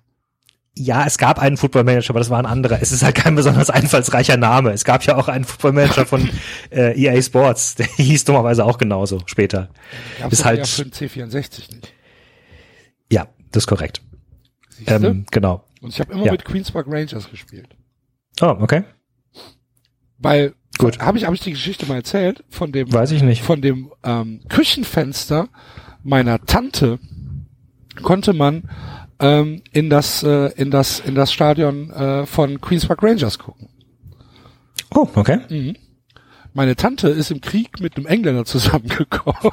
Ja, es gab einen Football Manager, aber das war ein anderer. Es ist halt kein besonders einfallsreicher Name. Es gab ja auch einen Football Manager von äh, EA Sports, der hieß dummerweise auch genauso später. Gab's Ist halt- ja für den C64 nicht. Ja, das ist korrekt. Siehste? Ähm, genau. Und ich habe immer ja. mit Queens Park Rangers gespielt. Oh, okay. Weil, Gut. habe ich, hab ich die Geschichte mal erzählt von dem, Weiß ich nicht. von dem ähm, Küchenfenster meiner Tante konnte man ähm, in das äh, in das in das Stadion äh, von Queens Park Rangers gucken. Oh, okay. Meine Tante ist im Krieg mit einem Engländer zusammengekommen.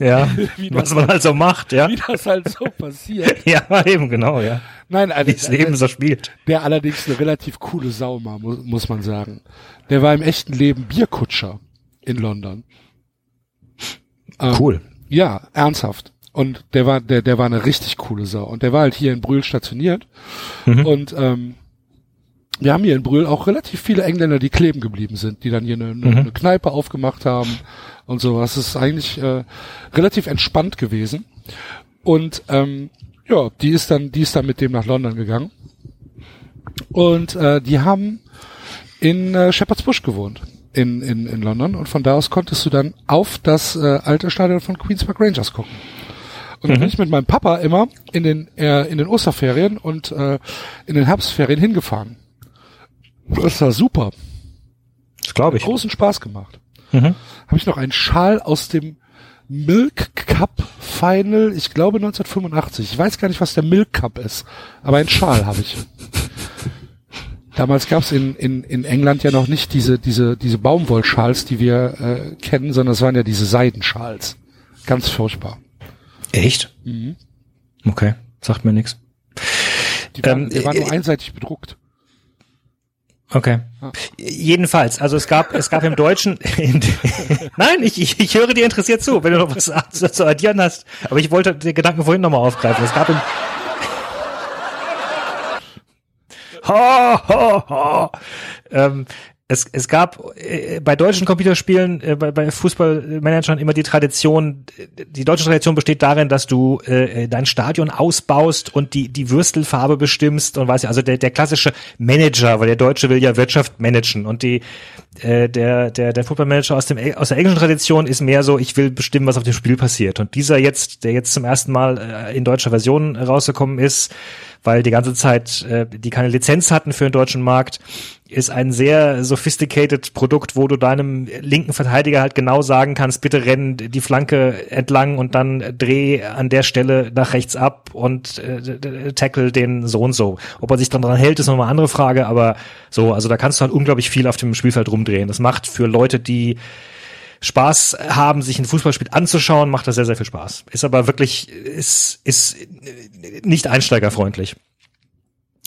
Ja, Wie das was man halt so macht, ja. Wie das halt so passiert. Ja, eben, genau, ja. Nein, Wie also, das Leben so spielt. der allerdings eine relativ coole Sau war, muss, muss man sagen. Der war im echten Leben Bierkutscher in London. Ähm, Cool. Ja, ernsthaft. Und der war, der, der war eine richtig coole Sau. Und der war halt hier in Brühl stationiert. Mhm. Und ähm, wir haben hier in Brühl auch relativ viele Engländer, die kleben geblieben sind, die dann hier eine, eine, Mhm. eine Kneipe aufgemacht haben und so. Das ist eigentlich äh, relativ entspannt gewesen. Und ähm, ja, die ist dann, die ist dann mit dem nach London gegangen. Und äh, die haben in äh, Shepherd's Bush gewohnt in, in, in London und von da aus konntest du dann auf das äh, alte Stadion von Queens Park Rangers gucken. Und dann bin ich mit meinem Papa immer in den äh, in den Osterferien und äh, in den Herbstferien hingefahren. Das war super. Das glaube ich. Großen Spaß gemacht. Mhm. Habe ich noch einen Schal aus dem Milk Cup Final, ich glaube 1985. Ich weiß gar nicht, was der Milk Cup ist, aber einen Schal habe ich. Damals gab es in, in, in England ja noch nicht diese, diese, diese Baumwollschals, die wir äh, kennen, sondern es waren ja diese Seidenschals. Ganz furchtbar. Echt? Mhm. Okay, sagt mir nichts. Die waren, Ähm, die waren nur äh, einseitig bedruckt. Okay. Jedenfalls, also es gab, es gab im Deutschen, in, nein, ich, ich, ich höre dir interessiert zu, wenn du noch was zu, zu addieren hast. Aber ich wollte den Gedanken vorhin nochmal aufgreifen. Es gab im, ha, ha, ha. Ähm, es, es gab äh, bei deutschen Computerspielen, äh, bei, bei Fußballmanagern immer die Tradition, äh, die deutsche Tradition besteht darin, dass du äh, dein Stadion ausbaust und die, die Würstelfarbe bestimmst und weiß ja, also der, der klassische Manager, weil der Deutsche will ja Wirtschaft managen und die, äh, der, der, der Footballmanager aus dem, aus der englischen Tradition ist mehr so, ich will bestimmen, was auf dem Spiel passiert. Und dieser jetzt, der jetzt zum ersten Mal äh, in deutscher Version rausgekommen ist, weil die ganze Zeit äh, die keine Lizenz hatten für den deutschen Markt, ist ein sehr sophisticated Produkt, wo du deinem linken Verteidiger halt genau sagen kannst, bitte renn die Flanke entlang und dann dreh an der Stelle nach rechts ab und äh, tackle den so und so. Ob er sich dann dran hält, ist nochmal eine andere Frage, aber so, also da kannst du halt unglaublich viel auf dem Spielfeld rumdrehen. Das macht für Leute, die Spaß haben, sich ein Fußballspiel anzuschauen, macht das sehr, sehr viel Spaß. Ist aber wirklich, ist, ist nicht einsteigerfreundlich.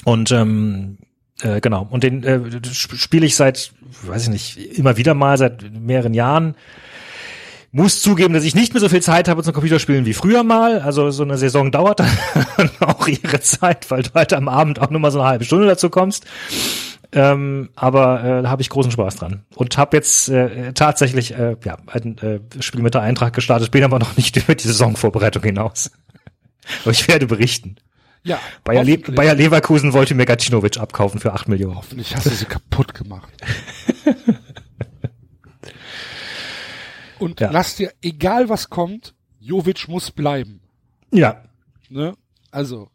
Und ähm, äh, genau, und den äh, spiele ich seit, weiß ich nicht, immer wieder mal, seit mehreren Jahren. Muss zugeben, dass ich nicht mehr so viel Zeit habe zum Computerspielen wie früher mal. Also so eine Saison dauert dann auch ihre Zeit, weil du halt am Abend auch nur mal so eine halbe Stunde dazu kommst. Ähm, aber äh, da habe ich großen Spaß dran. Und habe jetzt äh, tatsächlich äh, ja, ein äh, Spiel mit der Eintracht gestartet, bin aber noch nicht über die Saisonvorbereitung hinaus. aber ich werde berichten. Ja, Bayer, Le Bayer Leverkusen wollte mir Gacinovic abkaufen für acht Millionen. Hoffentlich hast du sie kaputt gemacht. Und Ja. lass dir, egal was kommt, Jovic muss bleiben. Ja. Ne? Also,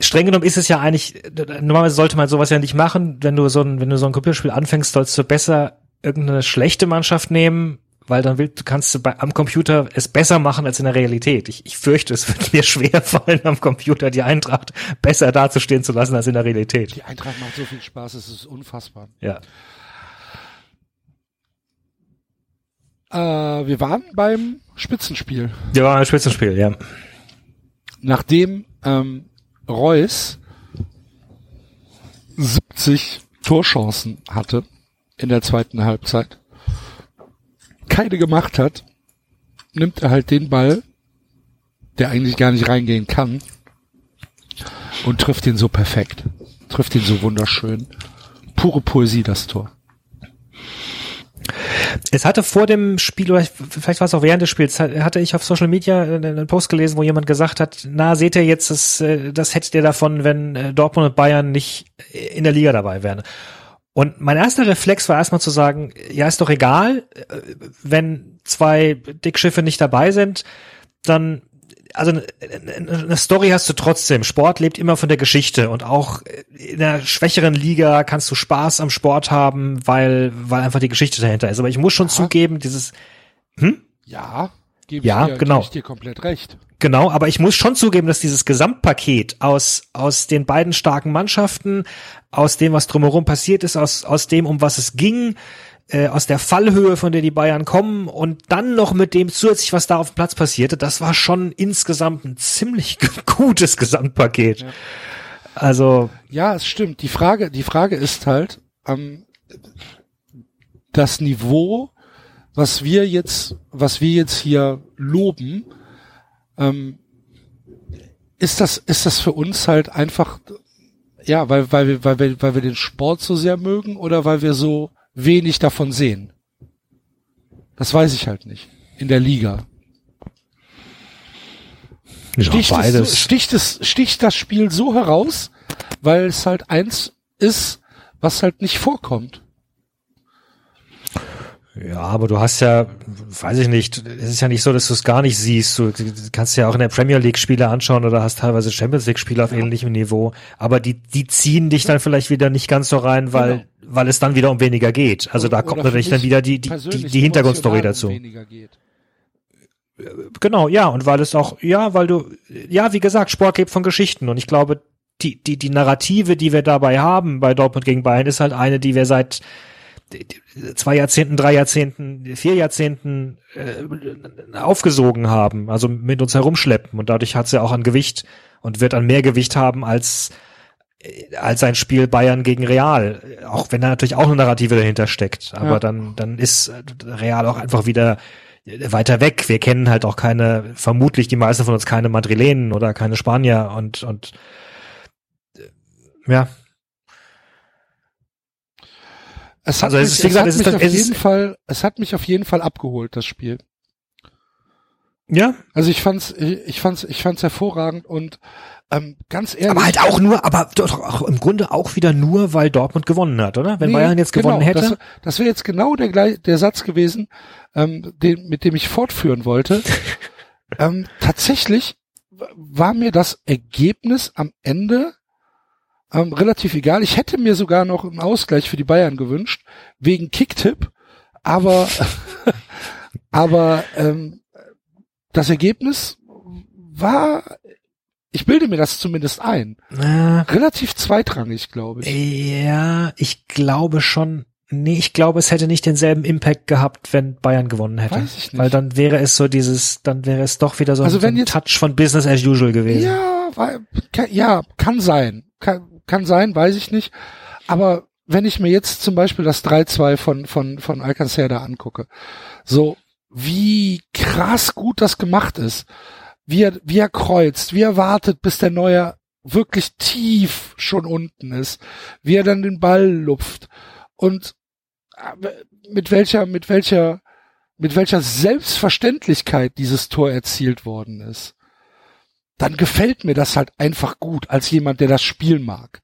Streng genommen ist es ja eigentlich, normalerweise sollte man sowas ja nicht machen. Wenn du so ein, wenn du so ein Computerspiel anfängst, sollst du besser irgendeine schlechte Mannschaft nehmen, weil dann willst, kannst du bei, am Computer es besser machen als in der Realität. Ich, ich fürchte, es wird mir schwer fallen, am Computer die Eintracht besser dazustehen zu lassen als in der Realität. die Eintracht macht so viel Spaß, es ist unfassbar. Ja. Äh, wir waren beim Spitzenspiel. Ja, war ein Spitzenspiel, ja. Nachdem ähm, Reus 70 Torchancen hatte in der zweiten Halbzeit, keine gemacht hat, nimmt er halt den Ball, der eigentlich gar nicht reingehen kann, und trifft ihn so perfekt. Trifft ihn so wunderschön. Pure Poesie, das Tor. Es hatte vor dem Spiel, oder vielleicht war es auch während des Spiels, hatte ich auf Social Media einen Post gelesen, wo jemand gesagt hat, na, seht ihr jetzt, das, äh, das hättet ihr davon, wenn äh, Dortmund und Bayern nicht in der Liga dabei wären. Und mein erster Reflex war erstmal zu sagen, ja, ist doch egal, äh, wenn zwei Dickschiffe nicht dabei sind, dann also eine Story hast du trotzdem. Sport lebt immer von der Geschichte und auch in einer schwächeren Liga kannst du Spaß am Sport haben, weil weil einfach die Geschichte dahinter ist. Aber ich muss schon Ja. zugeben, dieses Ja, gebe Ja, ich, dir, genau. geb ich dir komplett recht. Genau, aber ich muss schon zugeben, dass dieses Gesamtpaket aus, aus den beiden starken Mannschaften, aus dem, was drumherum passiert ist, aus, aus dem, um was es ging, äh, aus der Fallhöhe, von der die Bayern kommen und dann noch mit dem zusätzlich, was da auf dem Platz passierte, das war schon insgesamt ein ziemlich gutes Gesamtpaket. Also, Ja, es stimmt. Die Frage, die Frage ist halt, ähm, das Niveau, was wir jetzt, was wir jetzt hier loben, ähm, ist das, ist das für uns halt einfach, ja, weil, weil wir, weil wir, weil wir den Sport so sehr mögen oder weil wir so wenig davon sehen? Das weiß ich halt nicht. In der Liga. sticht, es, so- sticht, es, sticht das Spiel so heraus, weil es halt eins ist, was halt nicht vorkommt. Ja, aber du hast ja, weiß ich nicht, es ist ja nicht so, dass du es gar nicht siehst. Du kannst ja auch in der Premier League Spiele anschauen oder hast teilweise Champions League Spiele auf ähnlichem Niveau. Aber die, die ziehen dich dann vielleicht wieder nicht ganz so rein, weil, weil es dann wieder um weniger geht. Also da Oder kommt für natürlich dann wieder die, die, die, die Hintergrundstory dazu. geht. Genau, ja, und weil es auch, ja, weil du, ja, wie gesagt, Sport lebt von Geschichten und ich glaube, die, die, die Narrative, die wir dabei haben bei Dortmund gegen Bayern, ist halt eine, die wir seit zwei Jahrzehnten, drei Jahrzehnten, vier Jahrzehnten äh, aufgesogen haben, also mit uns herumschleppen und dadurch hat sie auch an Gewicht und wird an mehr Gewicht haben als äh, als ein Spiel Bayern gegen Real, auch wenn da natürlich auch eine Narrative dahinter steckt, aber Ja. dann dann ist äh, Real auch einfach wieder weiter weg. Wir kennen halt auch keine, vermutlich die meisten von uns keine Madrilenen oder keine Spanier und und äh, ja, Es hat Also es mich, ist, wie es gesagt, hat es ist mich auf es jeden Fall, es hat mich auf jeden Fall abgeholt, das Spiel. ja, Also ich fand's, ich fand's, ich fand's hervorragend und ähm, ganz ehrlich. aber halt auch nur, aber doch auch im Grunde auch wieder nur, weil Dortmund gewonnen hat, oder? Wenn Nee, Bayern jetzt gewonnen genau, hätte, Das, das wäre jetzt genau der, der Satz gewesen, ähm, den, mit dem ich fortführen wollte. ähm, tatsächlich war mir das Ergebnis am Ende ähm, relativ egal. Ich hätte mir sogar noch einen Ausgleich für die Bayern gewünscht, wegen Kicktipp, aber, aber ähm, das Ergebnis war, ich bilde mir das zumindest ein, Äh, relativ zweitrangig, glaube ich. ja, ich glaube schon. Nee, ich glaube, es hätte nicht denselben Impact gehabt, wenn Bayern gewonnen hätte. Weiß ich nicht. Weil dann wäre es so dieses, dann wäre es doch wieder so, Also ein, so ein jetzt- Touch von Business as usual gewesen. Ja, war, kann, ja, kann sein. Kann, kann sein, weiß ich nicht. Aber wenn ich mir jetzt zum Beispiel das 3-2 von, von, von Alcacer da angucke, so wie krass gut das gemacht ist, wie er, wie er kreuzt, wie er wartet, bis der Neue wirklich tief schon unten ist, wie er dann den Ball lupft und äh, mit welcher, mit welcher, mit welcher Selbstverständlichkeit dieses Tor erzielt worden ist dann gefällt mir das halt einfach gut als jemand, der das Spiel mag.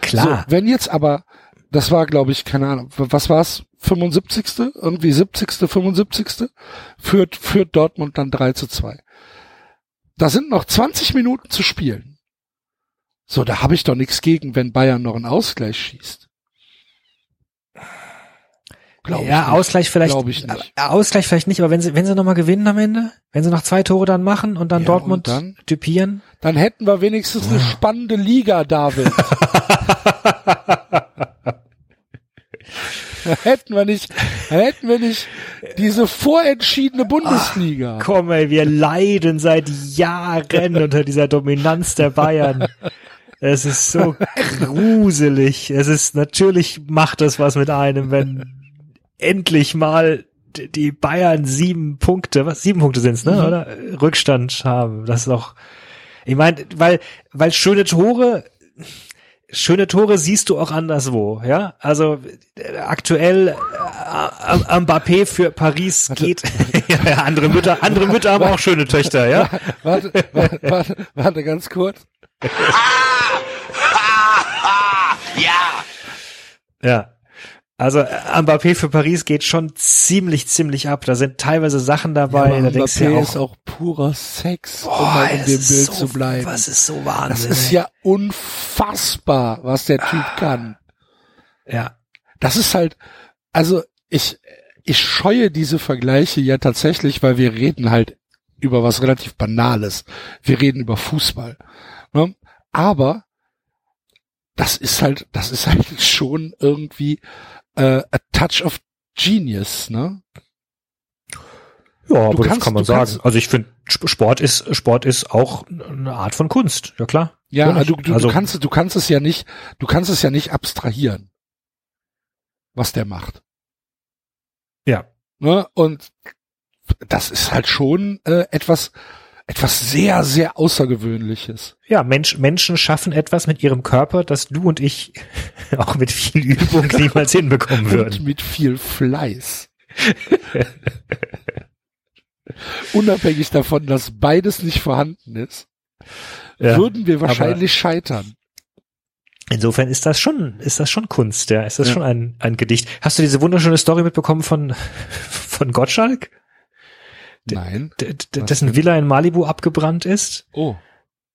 Klar. So, wenn jetzt aber, das war glaube ich, keine Ahnung, was war's, 75. irgendwie 70., 75. führt, führt Dortmund dann 3 zu 2. Da sind noch 20 Minuten zu spielen. So, da habe ich doch nichts gegen, wenn Bayern noch einen Ausgleich schießt. Glaube ja, ich nicht. Ausgleich vielleicht, Glaub ich nicht. Ausgleich vielleicht nicht, aber wenn sie, wenn sie nochmal gewinnen am Ende, wenn sie noch zwei Tore dann machen und dann Ja, Dortmund und dann? typieren, Dann hätten wir wenigstens eine spannende Liga, David. Dann hätten wir nicht, dann hätten wir nicht diese vorentschiedene Bundesliga. komm ey, wir leiden seit Jahren unter dieser Dominanz der Bayern. Es ist so gruselig. Es ist, natürlich macht das was mit einem, wenn endlich mal die Bayern sieben Punkte, was, sieben Punkte sind's, ne, Mhm. oder? Rückstand haben. Das ist doch, ich meine, weil, weil schöne Tore, schöne Tore siehst du auch anderswo, ja? Also aktuell äh, Mbappé für Paris geht. ja, ja, andere Mütter, andere Mütter haben auch schöne Töchter, ja? Warte, warte, warte, warte ganz kurz. Ja. Also äh, Mbappé für Paris geht schon ziemlich, ziemlich ab. Da sind teilweise Sachen dabei, aber da Mbappé ja ist auch, auch purer Sex, um boah, mal in dem Bild so, zu bleiben. Was ist so Das Wahnsinn. ist ja unfassbar, was der Typ kann. ja. Das ist halt, also ich, ich scheue diese Vergleiche ja tatsächlich, weil wir reden halt über was relativ Banales. Wir reden über Fußball. Ne? Aber das ist halt, das ist halt schon irgendwie äh, a touch of genius, ne? Ja, aber das kannst- kann man du sagen. kannst- also ich finde, Sport ist, Sport ist auch eine Art von Kunst. Ja klar. Ja, Natürlich. du, du, also, du kannst, du kannst es ja nicht, du kannst es ja nicht abstrahieren, was der macht. ja. Ne? Und das ist halt schon äh, etwas, etwas sehr, sehr Außergewöhnliches. Ja, Mensch, Menschen schaffen etwas mit ihrem Körper, das du und ich auch mit viel Übung niemals hinbekommen Und würden. mit viel Fleiß. Unabhängig davon, dass beides nicht vorhanden ist, Ja. würden wir wahrscheinlich scheitern. Insofern ist das schon, ist das schon Kunst, ja. Ist das Ja. schon ein, ein Gedicht. Hast du diese wunderschöne Story mitbekommen von, von Gottschalk? Nein. Dessen? Villa in Malibu abgebrannt ist. Oh.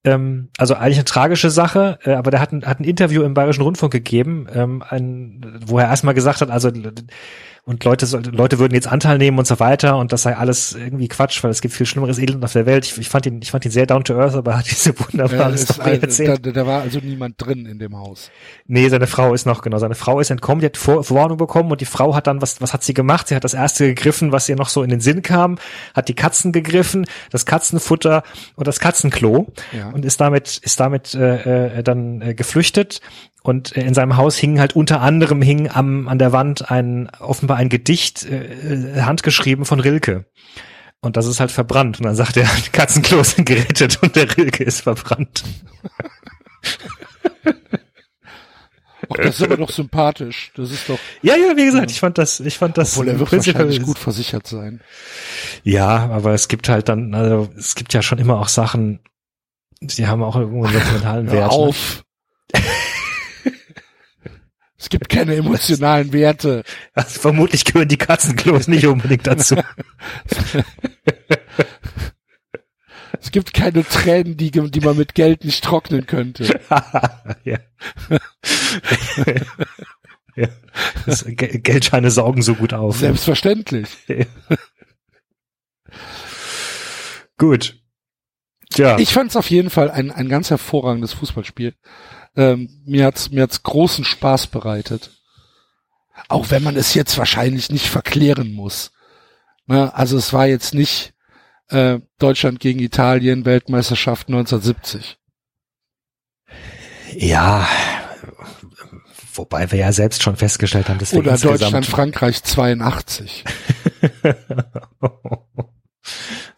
Ähm, also eigentlich eine tragische Sache, äh, aber der hat ein, hat ein Interview im Bayerischen Rundfunk gegeben, ähm, ein, wo er erstmal gesagt hat, also und Leute, Leute würden jetzt Anteil nehmen und so weiter und das sei alles irgendwie Quatsch, weil es gibt viel schlimmeres Elend auf der Welt. Ich, ich fand ihn, ich fand ihn sehr down to earth, aber er hat diese wunderbare es, Story äh, erzählt. da, da war also niemand drin in dem Haus. Nee, seine Frau ist noch, genau, seine Frau ist entkommen, die hat Vor Vorwarnung bekommen und die Frau hat dann, was, was hat sie gemacht? Sie hat das erste gegriffen, was ihr noch so in den Sinn kam, hat die Katzen gegriffen, das Katzenfutter und das Katzenklo Ja. und ist damit, ist damit äh, äh, dann äh, geflüchtet. Und äh, in seinem Haus hing halt unter anderem hing am, an der Wand ein, offenbar ein Gedicht, äh, äh, handgeschrieben von Rilke. Und das ist halt verbrannt. Und dann sagt er, die Katzenklo sind gerettet und der Rilke ist verbrannt. Ach, das ist aber doch sympathisch. Das ist doch, Ja, ja, wie gesagt, ich fand das, ich fand das obwohl er wird prinzipiell- wahrscheinlich gut versichert sein. Ja, aber es gibt halt dann, also es gibt ja schon immer auch Sachen, die haben auch irgendwo einen sentimentalen Hör Wert. Ne? es gibt keine emotionalen Werte. Also vermutlich gehören die Katzenklos nicht unbedingt dazu. Es gibt keine Tränen, die, die man mit Geld nicht trocknen könnte. ja. ja. Das, Geldscheine saugen so gut auf. Selbstverständlich. gut. Tja. Ich fand es auf jeden Fall ein, ein ganz hervorragendes Fußballspiel. Ähm, mir hat's mir hat's großen Spaß bereitet. Auch wenn man es jetzt wahrscheinlich nicht verklären muss. Ne? Also es war jetzt nicht äh, Deutschland gegen Italien Weltmeisterschaft 1970. Ja, wobei wir ja selbst schon festgestellt haben, dass wir Oder Deutschland Frankreich 82.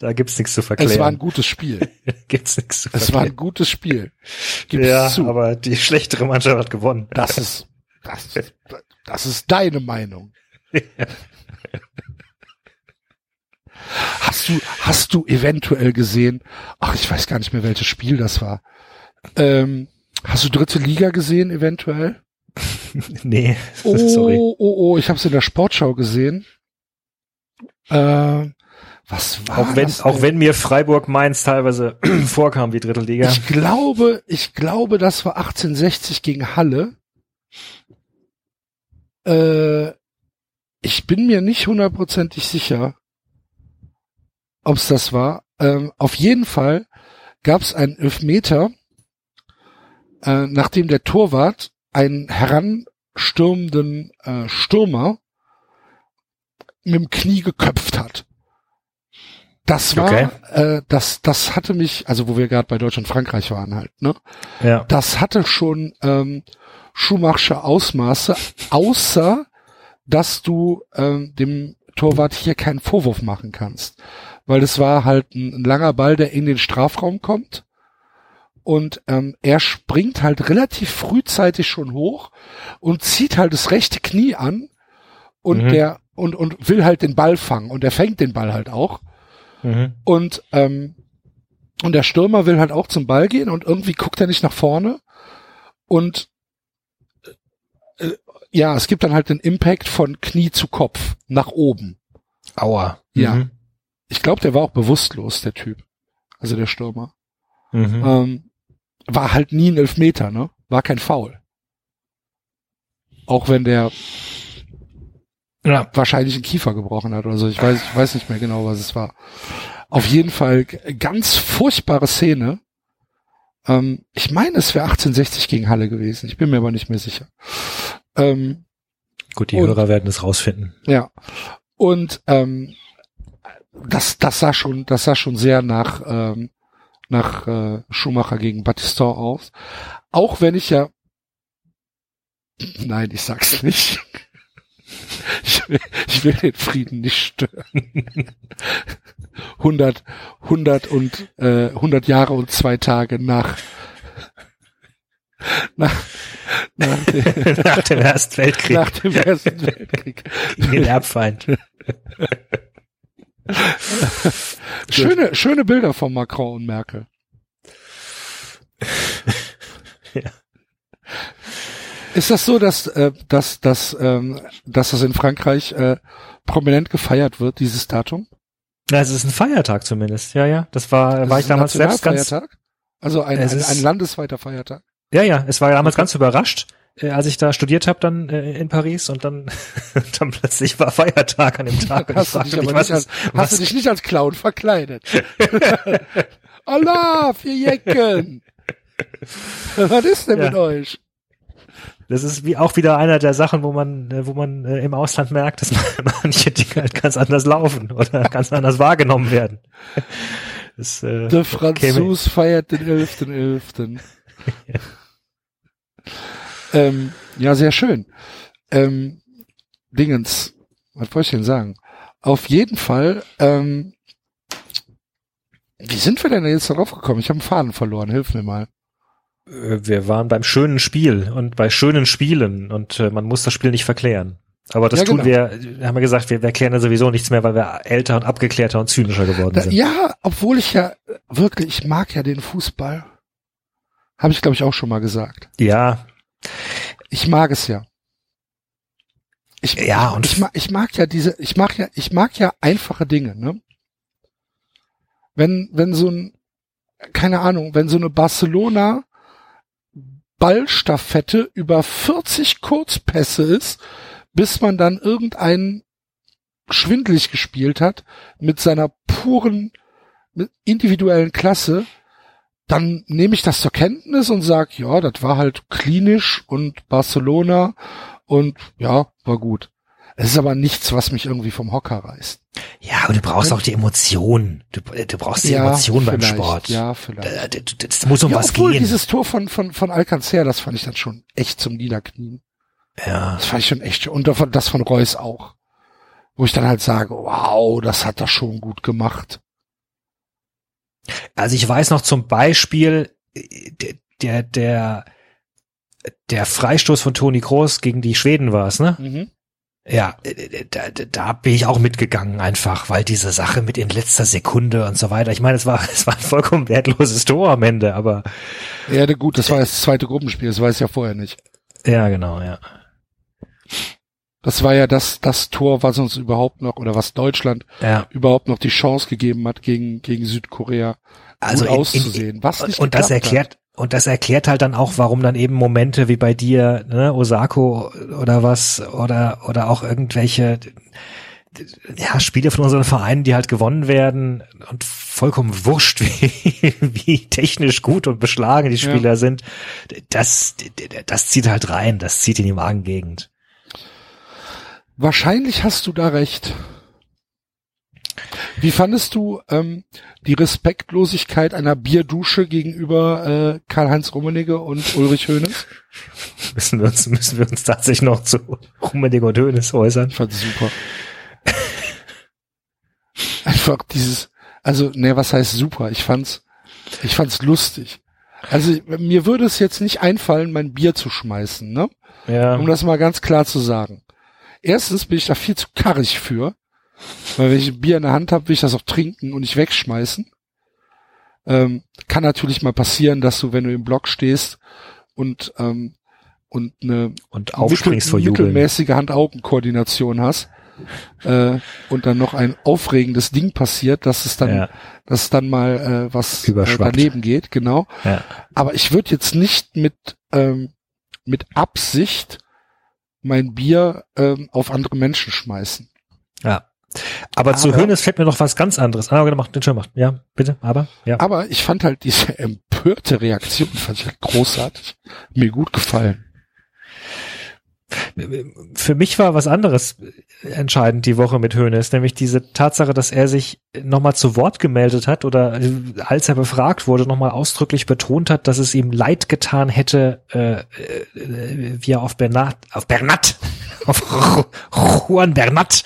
Da gibt's nichts zu verklären. Es war ein gutes Spiel. gibt's nichts zu verklären. Es war ein gutes Spiel. Gib's ja, zu. aber die schlechtere Mannschaft hat gewonnen. Das ist, das, das ist deine Meinung. Hast du, hast du eventuell gesehen, ach, ich weiß gar nicht mehr, welches Spiel das war. Ähm, hast du dritte Liga gesehen, eventuell? nee, oh, sorry. Oh, oh, ich habe es in der Sportschau gesehen. Äh, was war auch wenn, das auch wenn mir Freiburg Mainz teilweise vorkam wie Drittelliga. Ich glaube, ich glaube, das war 1860 gegen Halle. Äh, ich bin mir nicht hundertprozentig sicher, ob es das war. Ähm, auf jeden Fall gab es einen Elfmeter, äh, nachdem der Torwart einen heranstürmenden äh, Stürmer mit dem Knie geköpft hat. Das war, okay. äh, das, das hatte mich, also wo wir gerade bei Deutschland Frankreich waren halt, ne? Ja. Das hatte schon ähm, Schumachersche Ausmaße, außer dass du ähm, dem Torwart hier keinen Vorwurf machen kannst. Weil es war halt ein, ein langer Ball, der in den Strafraum kommt. Und ähm, er springt halt relativ frühzeitig schon hoch und zieht halt das rechte Knie an und mhm. der und und will halt den Ball fangen und er fängt den Ball halt auch Mhm. Und, ähm, und der Stürmer will halt auch zum Ball gehen und irgendwie guckt er nicht nach vorne. Und äh, ja, es gibt dann halt den Impact von Knie zu Kopf nach oben. Aua. Ja. Mhm. Ich glaube, der war auch bewusstlos, der Typ. Also der Stürmer. Mhm. Ähm, war halt nie ein Elfmeter, ne? War kein Foul. Auch wenn der ja. wahrscheinlich einen Kiefer gebrochen hat oder so. Ich weiß, ich weiß nicht mehr genau, was es war. Auf jeden Fall ganz furchtbare Szene. Ähm, ich meine, es wäre 1860 gegen Halle gewesen. Ich bin mir aber nicht mehr sicher. Ähm, Gut, die und, Hörer werden es rausfinden. Ja. Und ähm, das, das sah schon, das sah schon sehr nach ähm, nach äh, Schumacher gegen Battiston aus. Auch wenn ich ja, nein, ich sag's nicht. Ich will, ich will den Frieden nicht stören. 100, 100 und äh, 100 Jahre und zwei Tage nach nach, nach, dem, nach dem Ersten Weltkrieg. Nach dem Ersten Weltkrieg. Den Erbfeind. schöne, schöne Bilder von Macron und Merkel. ja. Ist das so, dass, äh, dass, dass, ähm, dass das in Frankreich äh, prominent gefeiert wird, dieses Datum? Ja, es ist ein Feiertag zumindest. Ja, ja. Das war, das war ich damals selbst ganz. Also ein, ein, ein landesweiter Feiertag. Ja, ja. Es war damals ganz überrascht, äh, als ich da studiert habe dann äh, in Paris und dann dann plötzlich war Feiertag an dem Tag. hast, du dich, mich, was als, ist, hast du dich nicht als Clown verkleidet? Allah, vier Jecken! was ist denn ja. mit euch? Das ist wie auch wieder einer der Sachen, wo man, äh, wo man äh, im Ausland merkt, dass manche Dinge halt ganz anders laufen oder ganz anders wahrgenommen werden. Das, äh, der Franzos feiert den 11.11. ja. Ähm, ja, sehr schön. Ähm, Dingens, was wollte ich denn sagen? Auf jeden Fall, ähm, wie sind wir denn jetzt darauf gekommen? Ich habe einen Faden verloren, hilf mir mal. Äh, wir waren beim schönen Spiel und bei schönen Spielen und äh, man muss das Spiel nicht verklären. Aber das ja, tun genau. wir, haben wir gesagt, wir, wir erklären ja sowieso nichts mehr, weil wir älter und abgeklärter und zynischer geworden sind. Ja, obwohl ich ja wirklich, ich mag ja den Fußball. Habe ich, glaube ich, auch schon mal gesagt. Ja. Ich mag es ja. Ich, ja, und ich mag, ich mag ja diese, ich mag ja, ich mag ja einfache Dinge, ne? Wenn, wenn so ein, keine Ahnung, wenn so eine Barcelona Ballstaffette über 40 Kurzpässe ist, bis man dann irgendeinen schwindlig gespielt hat mit seiner puren individuellen Klasse, dann nehme ich das zur Kenntnis und sag, ja, das war halt klinisch und Barcelona und ja, war gut. Es ist aber nichts, was mich irgendwie vom Hocker reißt. Ja, aber du brauchst auch die Emotionen. Du, du brauchst die Ja, Emotionen beim Sport. Ja, vielleicht. Das muss um ja, was obwohl gehen. dieses Tor von, von, von Alcancer, das fand ich dann schon echt zum Niederknien. Ja. Das fand ich schon echt, und das von Reus auch. Wo ich dann halt sage, wow, das hat er schon gut gemacht. Also ich weiß noch zum Beispiel äh, der der der, der Freistoß von Toni Kroos gegen die Schweden war es, ne? Mhm. Ja, äh, da, da, da bin ich auch mitgegangen einfach, weil diese Sache mit in letzter Sekunde und so weiter. Ich meine, es war es war ein vollkommen wertloses Tor am Ende, aber Ja, gut, das war das zweite Gruppenspiel, das weiß ich ja vorher nicht. ja genau, ja. Das war ja das, das Tor, was uns überhaupt noch, oder was Deutschland Ja, überhaupt noch die Chance gegeben hat, gegen, gegen Südkorea also in- auszusehen. was nicht und das geklappt hat. Und das erklärt halt dann auch, warum dann eben Momente wie bei dir, ne, Osako oder was oder oder auch irgendwelche ja, Spiele von unseren Vereinen, die halt gewonnen werden und vollkommen wurscht, wie, wie technisch gut und beschlagen die Ja. Spieler sind. Das, das zieht halt rein, das zieht in die Magengegend. Wahrscheinlich hast du da recht. Wie fandest du ähm, die Respektlosigkeit einer Bierdusche gegenüber äh, Karl-Heinz Rummenigge und Ulrich Hoeneß? Müssen wir uns, müssen wir uns tatsächlich noch zu Rummenigge und Hönes äußern. Ich fand's super. Einfach dieses, also, ne, was heißt super? Ich fand's, ich fand's lustig. Also, mir würde es jetzt nicht einfallen, mein Bier zu schmeißen, ne? Ja. Um das mal ganz klar zu sagen. Erstens bin ich da viel zu karrig für. Weil wenn ich ein Bier in der Hand habe, will ich das auch trinken und nicht wegschmeißen. Ähm, kann natürlich mal passieren, dass du, wenn du im Block stehst und ähm, und eine Und mittel, mittelmäßige Hand-Augen-Koordination hast äh, und dann noch ein aufregendes Ding passiert, dass es dann, Ja. dass dann mal äh, was äh, daneben geht, genau. Ja. Aber ich würde jetzt nicht mit ähm, mit Absicht mein Bier ähm, auf andere Menschen schmeißen. Ja. Aber, zu Aber- Hönes fällt mir noch was ganz anderes. Ah, okay, mach den schon, mach. Ja, bitte, aber, ja. Aber ich fand halt diese empörte Reaktion fand ich halt großartig. Mir gut gefallen. Für mich war was anderes entscheidend die Woche mit Hönes, nämlich diese Tatsache, dass er sich nochmal zu Wort gemeldet hat oder äh, als er befragt wurde, nochmal ausdrücklich betont hat, dass es ihm leid getan hätte, äh, äh, wie er auf Bernat, auf Bernat, auf Juan Bernat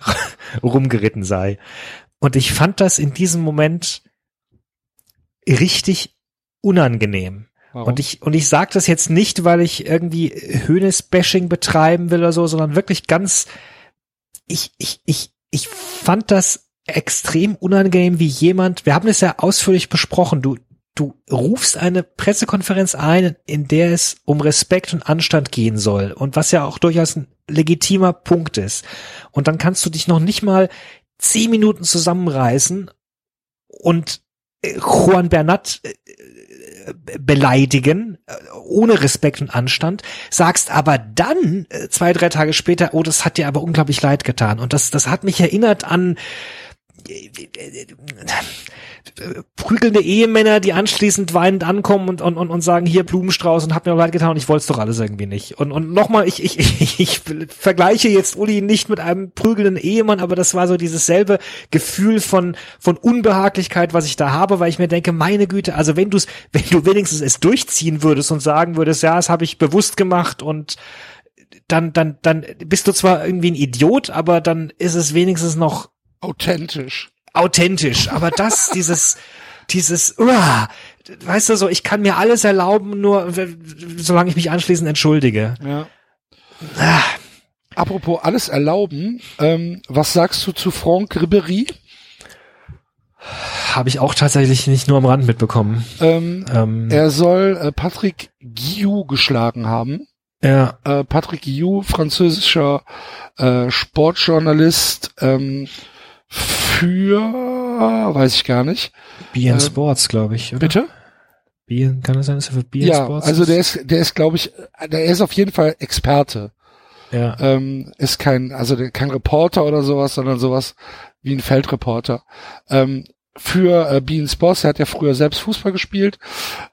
rumgeritten sei. Und ich fand das in diesem Moment richtig unangenehm. Warum? Und ich, und ich sage das jetzt nicht, weil ich irgendwie Hönes-Bashing betreiben will oder so, sondern wirklich ganz, ich, ich, ich, ich fand das extrem unangenehm, wie jemand, wir haben es ja ausführlich besprochen, du, du rufst eine Pressekonferenz ein, in der es um Respekt und Anstand gehen soll und was ja auch durchaus ein legitimer Punkt ist. Und dann kannst du dich noch nicht mal zehn Minuten zusammenreißen und äh, Juan Bernat äh, beleidigen, äh, ohne Respekt und Anstand, sagst aber dann, äh, zwei, drei Tage später, oh, das hat dir aber unglaublich leid getan. Und das, das hat mich erinnert an prügelnde Ehemänner, die anschließend weinend ankommen und, und, und, und sagen, hier Blumenstrauß und hat mir leid getan und ich wollte es doch alles irgendwie nicht. Und, und nochmal, ich, ich, ich, ich vergleiche jetzt Uli nicht mit einem prügelnden Ehemann, aber das war so dieses selbe Gefühl von, von Unbehaglichkeit, was ich da habe, weil ich mir denke, meine Güte, also wenn du es, wenn du wenigstens es durchziehen würdest und sagen würdest, ja, das habe ich bewusst gemacht und dann, dann, dann bist du zwar irgendwie ein Idiot, aber dann ist es wenigstens noch Authentisch. authentisch. Aber das, dieses, dieses, uah, weißt du so, ich kann mir alles erlauben, nur solange ich mich anschließend entschuldige. Ja. Ah, Apropos alles erlauben, ähm, was sagst du zu Franck Ribéry? Habe ich auch tatsächlich nicht nur am Rand mitbekommen. Ähm, Ähm, er soll äh, Patrick Guillou geschlagen haben. ja, Äh, Patrick Guillou, französischer äh, Sportjournalist, ähm, für weiß ich gar nicht. BN Sports, glaube ich, oder? Bitte? BN, kann das sein, dass er für BN Ja, Sports also der ist, der ist, glaube ich, der ist auf jeden Fall Experte. Ja. Ähm, ist kein, also der- kein Reporter oder sowas, sondern sowas wie ein Feldreporter. Ähm, für äh, Bean Sports, er hat ja früher selbst Fußball gespielt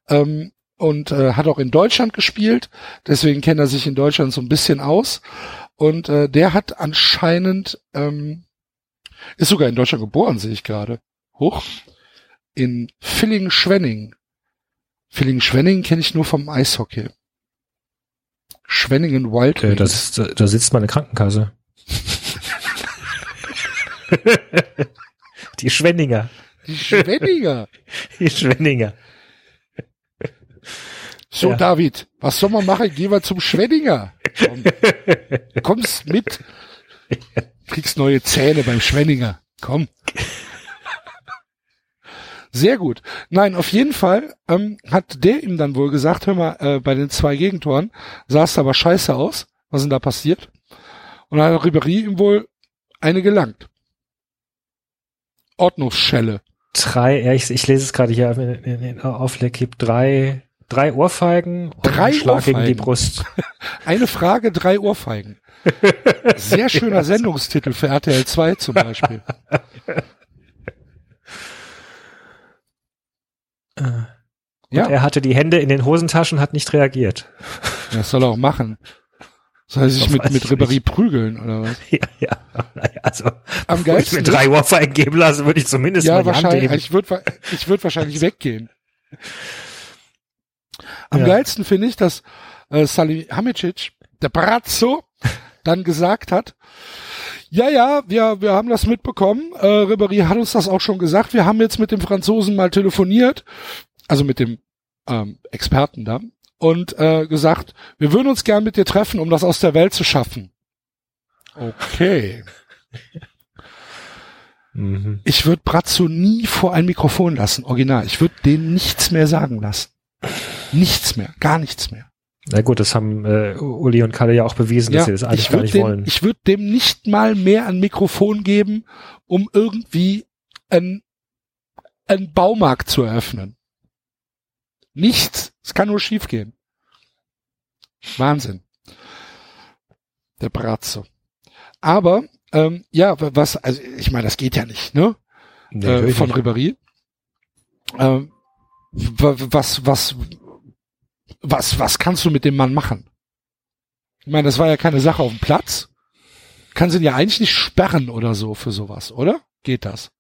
ähm, und äh, hat auch in Deutschland gespielt. Deswegen kennt er sich in Deutschland so ein bisschen aus. Und äh, der hat anscheinend, ähm, ist sogar in Deutschland geboren, sehe ich gerade. Hoch. In Villingen-Schwenning. Villingen-Schwenning kenne ich nur vom Eishockey. Schwenningen Wild Okay, das ist, da, da sitzt meine Krankenkasse. Die Schwenninger. Die Schwenninger. Die Schwenninger. So, Ja. David, was soll man machen? Geh mal zum Schwenninger. Komm, kommst mit. Kriegst neue Zähne beim Schwenninger. Komm. Sehr gut. Nein, auf jeden Fall ähm, hat der ihm dann wohl gesagt, hör mal, äh, bei den zwei Gegentoren sah es aber scheiße aus. Was ist denn da passiert? Und dann hat Ribéry ihm wohl eine gelangt. Ordnungsschelle. Drei, ja, ich, ich lese es gerade hier in, in, in Aufleckip, drei, drei Ohrfeigen und Drei Schlag gegen die Ohrfeigen? Brust. Eine Frage, drei Ohrfeigen. Sehr schöner Sendungstitel für RTL 2 zum Beispiel. Ja. Und er hatte die Hände in den Hosentaschen, hat nicht reagiert. Das soll er auch machen. Soll er sich mit, mit Ribéry prügeln oder was? Ja, ja. Also, Am bevor ich geilsten mir drei Ohrfeigen geben lasse, würde ich zumindest ja, mal die wahrscheinlich. Ich würde ich würd wahrscheinlich weggehen. Am Ja. geilsten finde ich, dass äh, Salihamidzic, der Brazzo, dann gesagt hat, ja, ja, wir, wir haben das mitbekommen. Äh, Ribéry hat uns das auch schon gesagt. Wir haben jetzt mit dem Franzosen mal telefoniert, also mit dem ähm, Experten da, und äh, gesagt, wir würden uns gern mit dir treffen, um das aus der Welt zu schaffen. Okay. Mhm. Ich würde Brazzo nie vor ein Mikrofon lassen, original. Ich würde denen nichts mehr sagen lassen. Nichts mehr, gar nichts mehr. Na gut, das haben äh, Uli und Kalle ja auch bewiesen, dass sie das eigentlich ich gar würde nicht dem, wollen. ich würd dem nicht mal mehr ein Mikrofon geben, um irgendwie ein, einen Baumarkt zu eröffnen. Nichts. Es kann nur schiefgehen. Wahnsinn. Der Brazzo. Aber, ähm, ja, wa- was, also ich meine, das geht ja nicht, ne? Nee, äh, von. Ribéry. Ähm, wa- was, was, was, was kannst du mit dem Mann machen? Ich meine, das war ja keine Sache auf dem Platz. Kann sie ihn ja eigentlich nicht sperren oder so für sowas, oder? Geht das?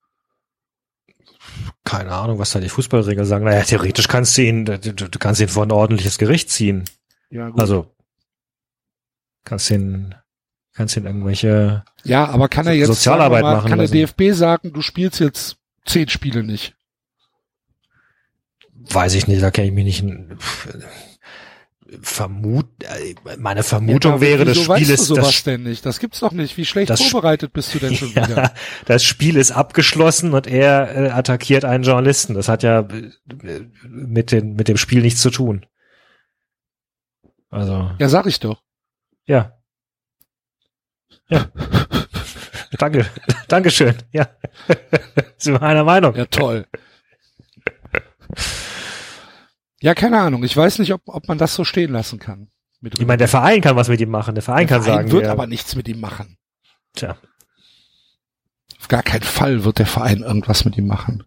Keine Ahnung, was da die Fußballregeln sagen. Naja, theoretisch kannst du ihn, du, du kannst ihn vor ein ordentliches Gericht ziehen. Ja, gut. Also, kannst ihn, kannst ihn irgendwelche, ja, aber kann er jetzt Sozialarbeit mal, machen kann der lassen. DFB sagen, du spielst jetzt zehn Spiele nicht? weiß ich nicht, da kenne ich mich nicht, vermut, äh, meine Vermutung Ja, wäre, das Spiel ist, sowas das, denn nicht? Das gibt's doch nicht. Wie schlecht vorbereitet bist du denn schon wieder? ja, das Spiel ist abgeschlossen und er äh, attackiert einen Journalisten. Das hat ja äh, mit, den, mit dem Spiel nichts zu tun. Also, Ja, sag ich doch. ja. Ja. Danke. Dankeschön. Ja. Sind wir einer Meinung. Ja, toll. Ja, keine Ahnung. Ich weiß nicht, ob, ob man das so stehen lassen kann. Mit Ich meine, der Verein kann was mit ihm machen. Der Verein Der kann Verein sagen, wird wir- aber nichts mit ihm machen. tja, Auf gar keinen Fall wird der Verein irgendwas mit ihm machen.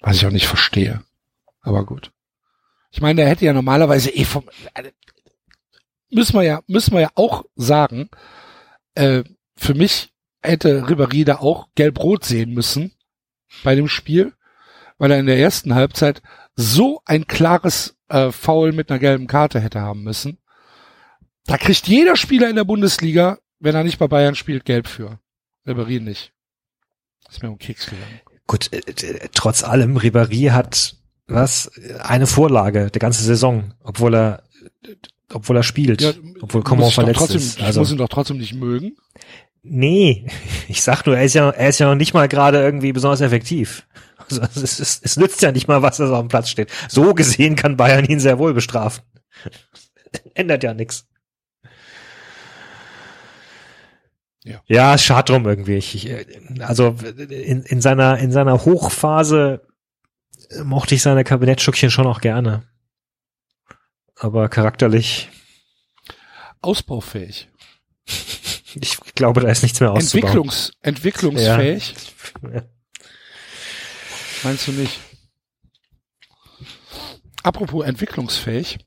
Was ich auch nicht verstehe. Aber gut. Ich meine, der hätte ja normalerweise eh vom, äh, müssen wir ja, müssen wir ja auch sagen, äh, für mich hätte Ribéry da auch gelb-rot sehen müssen bei dem Spiel, weil er in der ersten Halbzeit so ein klares äh, Foul mit einer gelben Karte hätte haben müssen. Da kriegt jeder Spieler in der Bundesliga, wenn er nicht bei Bayern spielt, gelb für. Ribéry nicht. Ist mir um Keks gegangen. Gut, äh, trotz allem, Ribéry hat was eine Vorlage der ganze Saison, obwohl er obwohl er spielt, obwohl muss Coman verletzt trotzdem, ist. Ich Also muss ihn doch trotzdem nicht mögen. nee, ich sag nur, er ist ja er ist ja noch nicht mal gerade irgendwie besonders effektiv. Also es, es, es nützt ja nicht mal, was da so auf dem Platz steht. So gesehen kann Bayern ihn sehr wohl bestrafen. Ändert ja nichts. Ja, ja schade drum irgendwie. Ich, ich, also in, in seiner in seiner Hochphase mochte ich seine Kabinettstückchen schon auch gerne. Aber charakterlich ausbaufähig. Ich glaube, da ist nichts mehr auszubauen. Entwicklungs, entwicklungsfähig. Ja. Meinst du nicht? Apropos entwicklungsfähig.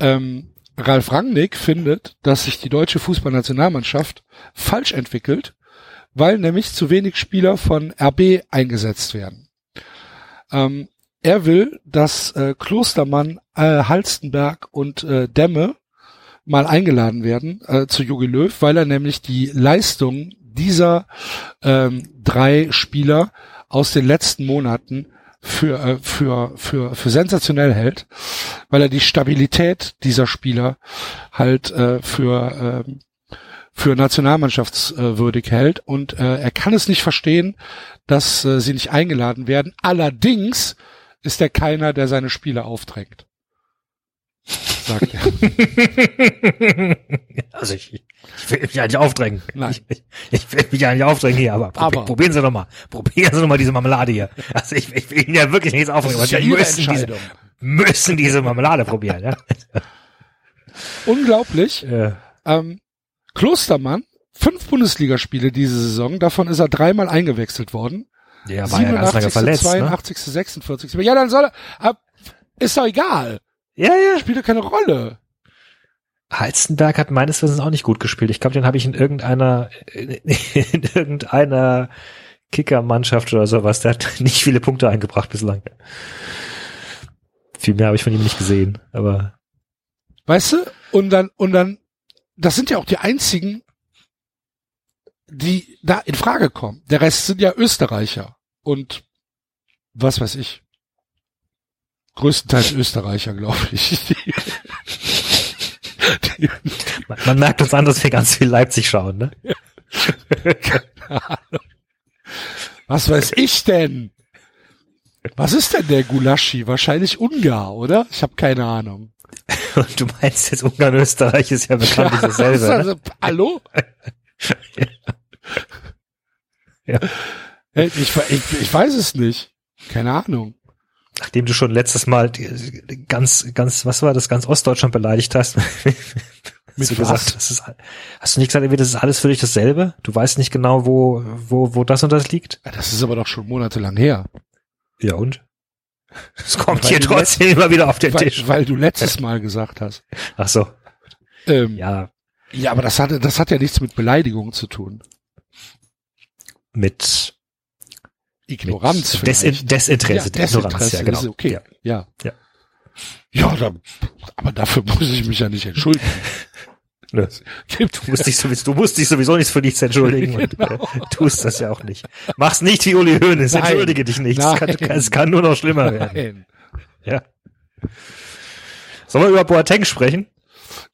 Ähm, Ralf Rangnick findet, dass sich die deutsche Fußballnationalmannschaft falsch entwickelt, weil nämlich zu wenig Spieler von RB eingesetzt werden. Ähm, er will, dass äh, Klostermann, äh, Halstenberg und äh, Demme mal eingeladen werden äh, zu Jogi Löw, weil er nämlich die Leistung dieser ähm, drei Spieler aus den letzten Monaten für, äh, für, für, für sensationell hält, weil er die Stabilität dieser Spieler halt äh, für, äh, für nationalmannschaftswürdig hält und äh, er kann es nicht verstehen, dass äh, sie nicht eingeladen werden. Allerdings ist er keiner, der seine Spiele aufträgt sagt er. Also ich, ich will mich ja nicht aufdrängen. Nein. Ich, ich, will mich ja nicht aufdrängen hier, aber, aber probieren Sie doch mal. Probieren Sie doch mal diese Marmelade hier. Also ich, ich will Ihnen ja wirklich nichts aufdrängen. Das ist ja Ihre müssen diese, müssen diese Marmelade probieren. Ja? Unglaublich. Ja. Ähm, Klostermann, fünf Bundesligaspiele diese Saison, davon ist er dreimal eingewechselt worden. Ja, war 87, ja ganz lange verletzt. 82, ne? 46. Ja, dann soll er, ist doch egal. Ja, ja. Spielt doch keine Rolle. Halstenberg hat meines Wissens auch nicht gut gespielt. Ich glaube, den habe ich in irgendeiner, in irgendeiner Kickermannschaft oder sowas. Der hat nicht viele Punkte eingebracht bislang. Viel mehr habe ich von ihm nicht gesehen, aber. Weißt du? Und dann, und dann, das sind ja auch die einzigen, die da in Frage kommen. Der Rest sind ja Österreicher und was weiß ich größtenteils Österreicher, glaube ich. man, man, merkt uns an, dass wir ganz viel Leipzig schauen, ne? Was weiß ich denn? Was ist denn der Gulaschi? Wahrscheinlich Ungar, oder? Ich habe keine Ahnung. du meinst jetzt Ungarn, Österreich ist ja bekanntlich ja, dasselbe. Ne? Also, ne? Hallo? ja. Ich, ich, ich weiß es nicht. Keine Ahnung nachdem du schon letztes Mal ganz, ganz, was war das, ganz Ostdeutschland beleidigt hast, Mit du gesagt, das ist, hast du nicht gesagt, das ist alles für dich dasselbe? Du weißt nicht genau, wo, wo, wo das und das liegt? Das ist aber doch schon monatelang her. Ja und? Es kommt weil hier trotzdem immer wieder auf den weil, Tisch. Weil du letztes Mal gesagt hast. Ach so. Ähm, ja. Ja, aber das hat, das hat ja nichts mit Beleidigung zu tun. Mit Ignoranz. Desin Desinteresse, ja, Ignoranz, ja, genau. Ist okay. Ja. Ja, ja. ja da, aber dafür muss ich mich ja nicht entschuldigen. Du musst, dich sowieso, du musst dich sowieso nicht für nichts entschuldigen genau. und äh, tust das ja auch nicht. Mach's nicht wie Uli Hoeneß, Nein. entschuldige dich nicht. Es kann, es kann, nur noch schlimmer Nein. werden. Ja. Sollen wir über Boateng sprechen?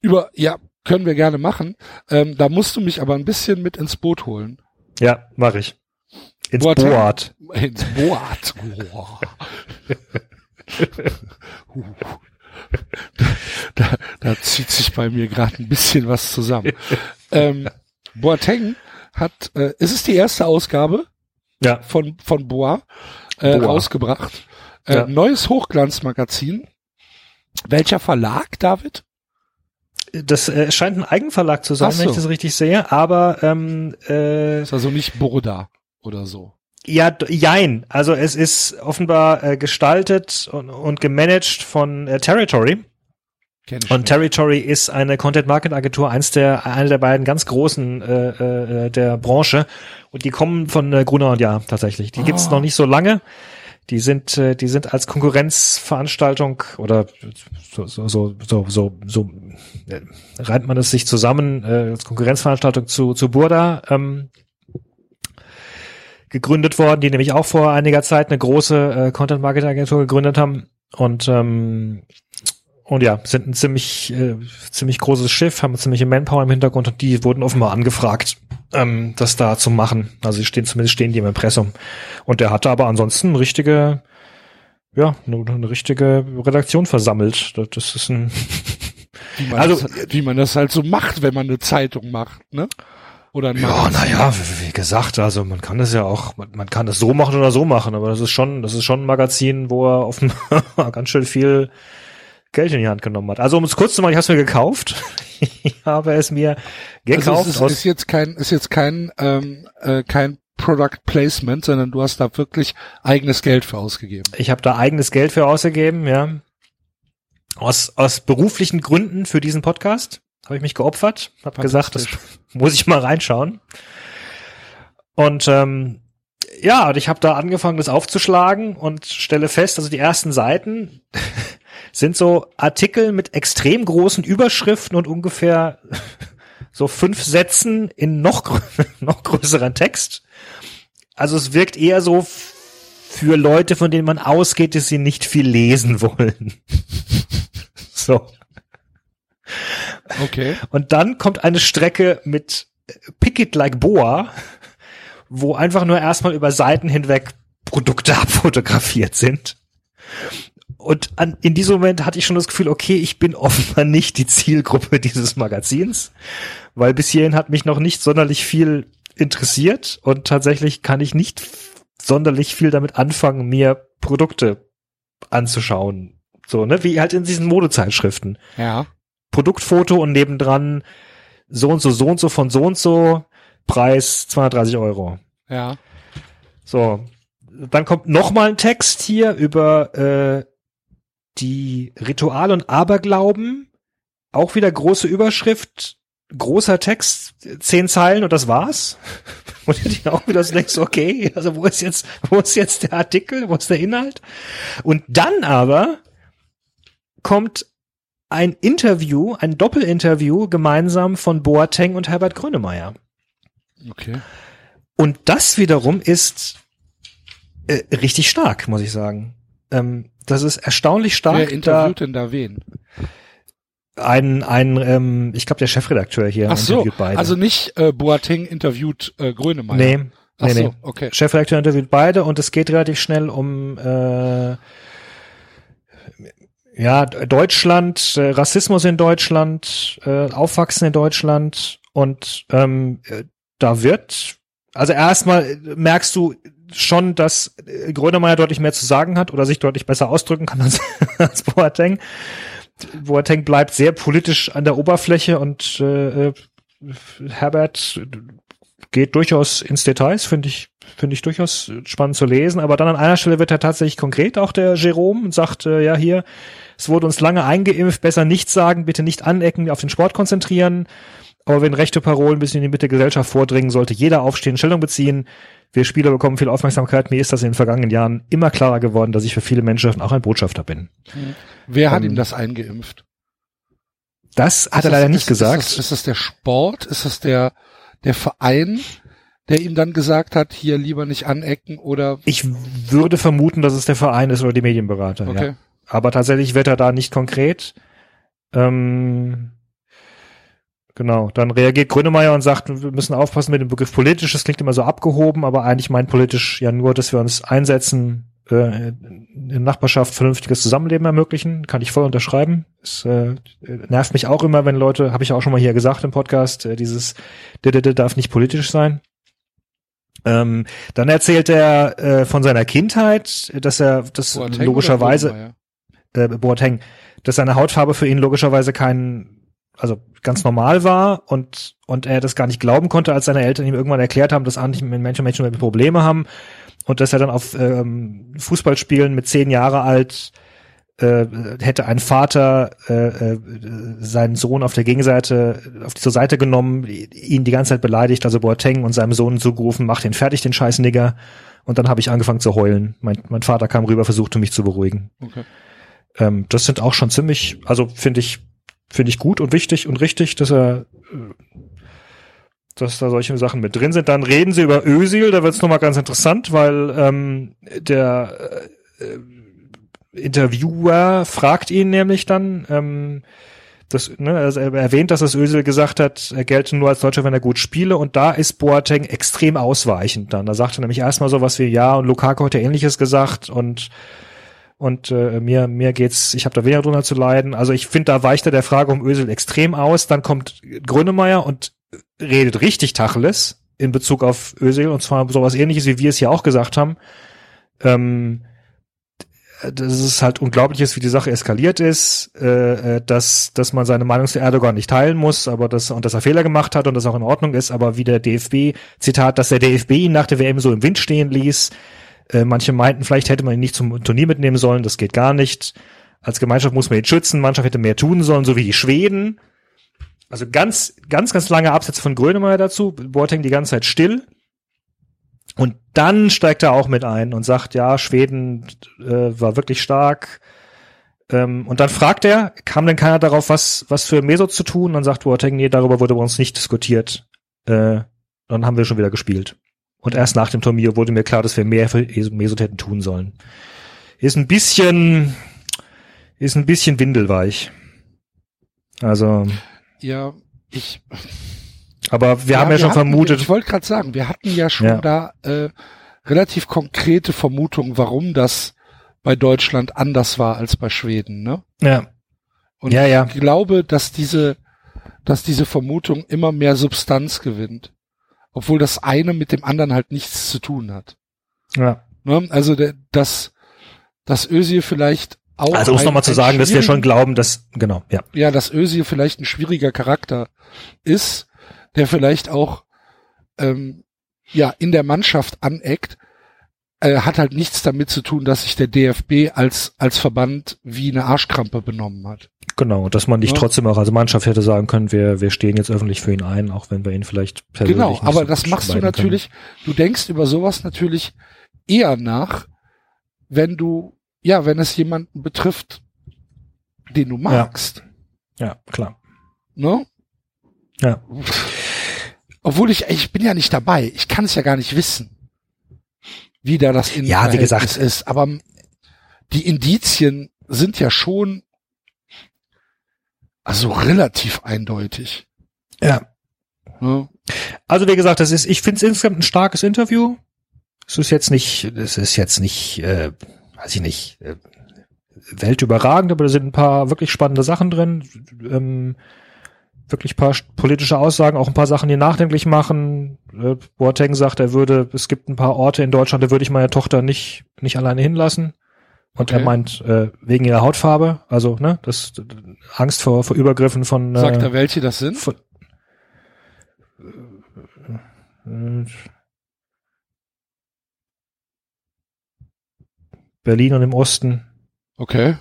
Über, ja, können wir gerne machen. Ähm, da musst du mich aber ein bisschen mit ins Boot holen. Ja, mache ich. Ins Boateng. Boat. Ins Boat. da, da zieht sich bei mir gerade ein bisschen was zusammen. ähm, Boateng hat, äh, ist es die erste Ausgabe ja. von, von Boa, äh, Boa. rausgebracht. Äh, ja. Neues Hochglanzmagazin. Welcher Verlag, David? Das äh, scheint ein Eigenverlag zu sein, so. wenn ich das richtig sehe, aber ähm, äh, ist also nicht Burda oder so. Ja, jein. Also es ist offenbar äh, gestaltet und, und gemanagt von äh, Territory. Und nicht. Territory ist eine Content Marketing Agentur, eins der eine der beiden ganz großen äh, äh, der Branche und die kommen von äh, Gruner und Ja tatsächlich. Die oh. gibt's noch nicht so lange. Die sind äh, die sind als Konkurrenzveranstaltung oder so so so so so, so äh, reimt man es sich zusammen äh, als Konkurrenzveranstaltung zu zu Burda ähm, gegründet worden, die nämlich auch vor einiger Zeit eine große äh, Content Marketing Agentur gegründet haben und ähm, und ja, sind ein ziemlich äh, ziemlich großes Schiff, haben ziemliche Manpower im Hintergrund und die wurden offenbar angefragt, ähm, das da zu machen. Also sie stehen zumindest stehen die im Impressum und der hatte aber ansonsten eine richtige ja, eine, eine richtige Redaktion versammelt. Das ist ein wie man, also, das, wie man das halt so macht, wenn man eine Zeitung macht, ne? Oder ein Ja, naja, wie, wie gesagt, also man kann es ja auch, man, man kann es so machen oder so machen, aber das ist schon, das ist schon ein Magazin, wo er auf ganz schön viel Geld in die Hand genommen hat. Also um es kurz zu machen, ich habe es mir gekauft. ich habe es mir gekauft Also es ist, ist jetzt kein, ist jetzt kein, ähm, äh, kein Product Placement, sondern du hast da wirklich eigenes Geld für ausgegeben. Ich habe da eigenes Geld für ausgegeben, ja. Aus, aus beruflichen Gründen für diesen Podcast habe ich mich geopfert, habe gesagt, das muss ich mal reinschauen. Und ähm, ja, und ich habe da angefangen, das aufzuschlagen und stelle fest, also die ersten Seiten sind so Artikel mit extrem großen Überschriften und ungefähr so fünf Sätzen in noch, grö noch größeren Text. Also es wirkt eher so für Leute, von denen man ausgeht, dass sie nicht viel lesen wollen. so. Okay. Und dann kommt eine Strecke mit Pick it like Boa, wo einfach nur erstmal über Seiten hinweg Produkte abfotografiert sind. Und an, in diesem Moment hatte ich schon das Gefühl, okay, ich bin offenbar nicht die Zielgruppe dieses Magazins, weil bis hierhin hat mich noch nicht sonderlich viel interessiert und tatsächlich kann ich nicht sonderlich viel damit anfangen, mir Produkte anzuschauen. So, ne, wie halt in diesen Modezeitschriften. Ja. Produktfoto und nebendran so und so, so und so von so und so, Preis 230 Euro. Ja. So, dann kommt noch mal ein Text hier über äh, die Rituale und Aberglauben. Auch wieder große Überschrift, großer Text, zehn Zeilen und das war's. Und ich auch wieder so denkst, okay, also wo ist jetzt, wo ist jetzt der Artikel, wo ist der Inhalt? Und dann aber kommt ein Interview, ein Doppelinterview gemeinsam von Boateng und Herbert Grönemeyer. Okay. Und das wiederum ist äh, richtig stark, muss ich sagen. Ähm, das ist erstaunlich stark. Wer interviewt denn da wen? ein, ein ähm, ich glaube, der Chefredakteur hier Ach so, interviewt beide. also nicht äh, Boateng interviewt äh, Grönemeyer. nee, nee, Ach so, nee. okay. Chefredakteur interviewt beide und es geht relativ schnell um äh, ja Deutschland, äh, Rassismus in Deutschland, äh, Aufwachsen in Deutschland und ähm, äh, da wird also erstmal merkst du schon, dass äh, Grönemeyer deutlich mehr zu sagen hat oder sich deutlich besser ausdrücken kann als, als Boateng. Boateng bleibt sehr politisch an der Oberfläche und äh, äh, Herbert geht durchaus ins Details, finde ich, finde ich durchaus spannend zu lesen. Aber dann an einer Stelle wird er tatsächlich konkret, auch der Jerome, und sagt, äh, ja hier, es wurde uns lange eingeimpft, besser nichts sagen, bitte nicht anecken, auf den Sport konzentrieren. Aber wenn rechte Parolen bis in die Mitte der Gesellschaft vordringen, sollte jeder aufstehen, Stellung beziehen. Wir Spieler bekommen viel Aufmerksamkeit. Mir ist das in den vergangenen Jahren immer klarer geworden, dass ich für viele Menschen auch ein Botschafter bin. Wer hat Ähm, ihm das eingeimpft? Das hat Ist er das- leider nicht ist, gesagt. Ist das, ist das der Sport? Ist das der, der Verein, der ihm dann gesagt hat, hier lieber nicht anecken oder Ich würde vermuten, dass es der Verein ist oder die Medienberater. okay. Ja. Aber tatsächlich wird er da nicht konkret. Ähm, genau. Dann reagiert Grönemeyer und sagt, wir müssen aufpassen mit dem Begriff politisch. Das klingt immer so abgehoben, aber eigentlich meint politisch ja nur, dass wir uns einsetzen, äh, in der Nachbarschaft vernünftiges Zusammenleben ermöglichen. Kann ich voll unterschreiben. Es äh, nervt mich auch immer, wenn Leute, habe ich auch schon mal hier gesagt im Podcast, äh, dieses d -d -d darf nicht politisch sein. Ähm, dann erzählt er äh, von seiner Kindheit, dass er das Boateng logischerweise äh, Boateng, dass seine Hautfarbe für ihn logischerweise kein, also ganz normal war und und er das gar nicht glauben konnte, als seine Eltern ihm irgendwann erklärt haben, dass eigentlich Menschen Menschen mit Probleme haben und dass er dann auf ähm, Fußballspielen mit zehn Jahre alt äh, hätte ein Vater äh, äh, seinen Sohn auf der Gegenseite auf die zur Seite genommen, ihn die ganze Zeit beleidigt, also Boateng und seinem Sohn zugerufen, mach den fertig, den scheiß Nigger. Und dann habe ich angefangen zu heulen. Mein, mein Vater kam rüber, versuchte mich zu beruhigen. Okay. Ähm, das sind auch schon ziemlich, also finde ich, finde ich gut und wichtig und richtig, dass er, äh, dass da solche Sachen mit drin sind. Dann reden sie über Ösil, da wird es nochmal ganz interessant, weil ähm, der äh, Interviewer fragt ihn nämlich dann, ähm, das, ne, also er erwähnt, dass das Ösil gesagt hat, er gelte nur als Deutscher, wenn er gut spiele und da ist Boateng extrem ausweichend dann. Da sagt er nämlich erstmal so was wie, ja, und Lukaku hat ja ähnliches gesagt und und äh, mir mir geht's, ich habe da weniger drunter zu leiden. Also ich finde, da weicht er der Frage um Ösil extrem aus. Dann kommt Grönemeyer und redet richtig Tacheles in Bezug auf Özil und zwar sowas ähnliches, wie wir es ja auch gesagt haben. Ähm, dass es halt unglaublich ist, wie die Sache eskaliert ist, äh, äh, dass, dass man seine Meinung zu Erdogan nicht teilen muss, aber das, und dass er Fehler gemacht hat und das auch in Ordnung ist, aber wie der DFB, Zitat, dass der DFB ihn nach der WM so im Wind stehen ließ. Äh, manche meinten, vielleicht hätte man ihn nicht zum Turnier mitnehmen sollen, das geht gar nicht. Als Gemeinschaft muss man ihn schützen, Mannschaft hätte mehr tun sollen, so wie die Schweden. Also ganz, ganz, ganz lange Absätze von Grönemeyer dazu, Boateng die ganze Zeit still. Und dann steigt er auch mit ein und sagt, ja, Schweden äh, war wirklich stark. Ähm, und dann fragt er, kam denn keiner darauf, was, was für Meso zu tun? Und dann sagt Boateng, nee, darüber wurde bei uns nicht diskutiert. Äh, dann haben wir schon wieder gespielt. Und erst nach dem Turnier wurde mir klar, dass wir mehr für Mesut hätten tun sollen. Ist ein bisschen, ist ein bisschen windelweich. Also. Ja, ich, aber wir ja, haben ja wir schon hatten, vermutet. Ich wollte gerade sagen, wir hatten ja schon ja. da äh, relativ konkrete Vermutungen, warum das bei Deutschland anders war als bei Schweden, ne? Ja. Und ja, ja. ich glaube, dass diese, dass diese Vermutung immer mehr Substanz gewinnt. Obwohl das eine mit dem anderen halt nichts zu tun hat. Ja. Ne? Also der, dass, dass Özil vielleicht auch. Also um es nochmal zu sagen, dass wir schon glauben, dass, genau, ja. Ja, dass Özil vielleicht ein schwieriger Charakter ist, der vielleicht auch ähm, ja in der Mannschaft aneckt, äh, hat halt nichts damit zu tun, dass sich der DFB als als Verband wie eine Arschkrampe benommen hat. Genau, und dass man nicht ja. trotzdem auch als Mannschaft hätte sagen können, wir, wir stehen jetzt öffentlich für ihn ein, auch wenn wir ihn vielleicht persönlich Genau, aber so das machst du natürlich, können. du denkst über sowas natürlich eher nach, wenn du, ja, wenn es jemanden betrifft, den du magst. Ja, ja klar. Ne? Ja. Obwohl ich, ich bin ja nicht dabei. Ich kann es ja gar nicht wissen, wie da das in ja, wie gesagt. ist. Aber die Indizien sind ja schon also relativ eindeutig. Ja. ja. Also wie gesagt, das ist, ich finde es insgesamt ein starkes Interview. Es ist jetzt nicht, es ist jetzt nicht, äh, weiß ich nicht, äh, weltüberragend, aber da sind ein paar wirklich spannende Sachen drin. Ähm, wirklich paar politische Aussagen, auch ein paar Sachen, die nachdenklich machen. Äh, Boateng sagt, er würde, es gibt ein paar Orte in Deutschland, da würde ich meine Tochter nicht, nicht alleine hinlassen. Und okay. er meint, äh, wegen ihrer Hautfarbe, also, ne, das Angst vor, vor Übergriffen von. Äh, sagt er, welche das sind? Von, äh, Berlin und im Osten. Okay.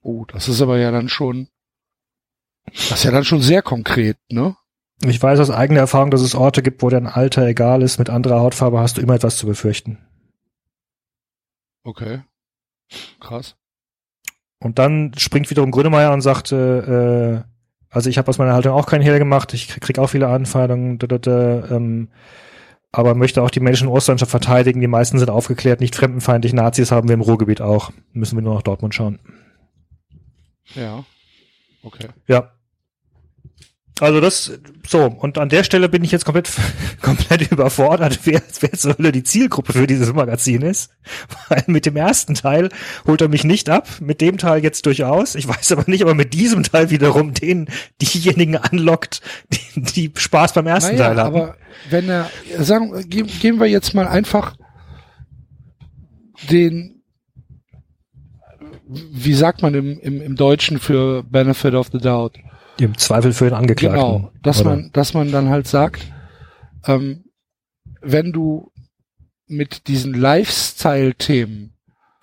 Oh, das ist aber ja dann schon das ist ja dann schon sehr konkret, ne? Ich weiß aus eigener Erfahrung, dass es Orte gibt, wo dein Alter egal ist. Mit anderer Hautfarbe hast du immer etwas zu befürchten. Okay. Krass. Und dann springt wiederum Grönemeyer und sagt, äh, also ich habe aus meiner Haltung auch keinen Hehl gemacht, ich krieg auch viele Anfeindungen, da, da, da, ähm, aber möchte auch die Menschen in Ostdeutschland verteidigen. Die meisten sind aufgeklärt, nicht fremdenfeindlich. Nazis haben wir im Ruhrgebiet auch. Müssen wir nur nach Dortmund schauen. Ja. Okay. Ja. Also das, so, und an der Stelle bin ich jetzt komplett, komplett überfordert, wer, wer zur Hölle die Zielgruppe für dieses Magazin ist. Weil mit dem ersten Teil holt er mich nicht ab, mit dem Teil jetzt durchaus. Ich weiß aber nicht, aber mit diesem Teil wiederum den, diejenigen anlockt, die, die Spaß beim ersten naja, Teil haben. aber wenn er, sagen, gehen wir jetzt mal einfach den wie sagt man im, im, im Deutschen für Benefit of the Doubt? Im Zweifel für den Angeklagten. Genau, dass oder? man, dass man dann halt sagt, ähm, wenn du mit diesen Lifestyle-Themen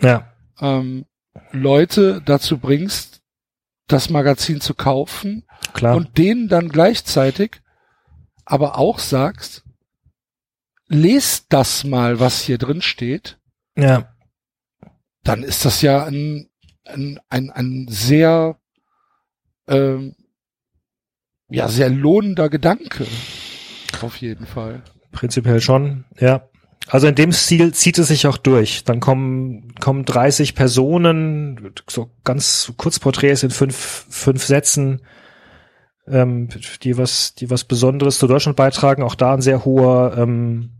ja. ähm, Leute dazu bringst, das Magazin zu kaufen Klar. und denen dann gleichzeitig aber auch sagst, lest das mal, was hier drin steht. Ja. Dann ist das ja ein, ein, ein, ein sehr, ähm, ja, sehr lohnender Gedanke. Auf jeden Fall. Prinzipiell schon, ja. Also in dem Stil zieht es sich auch durch. Dann kommen, kommen 30 Personen, so ganz Kurzporträts in fünf, fünf Sätzen, ähm, die was, die was Besonderes zu Deutschland beitragen. Auch da ein sehr hoher, ähm,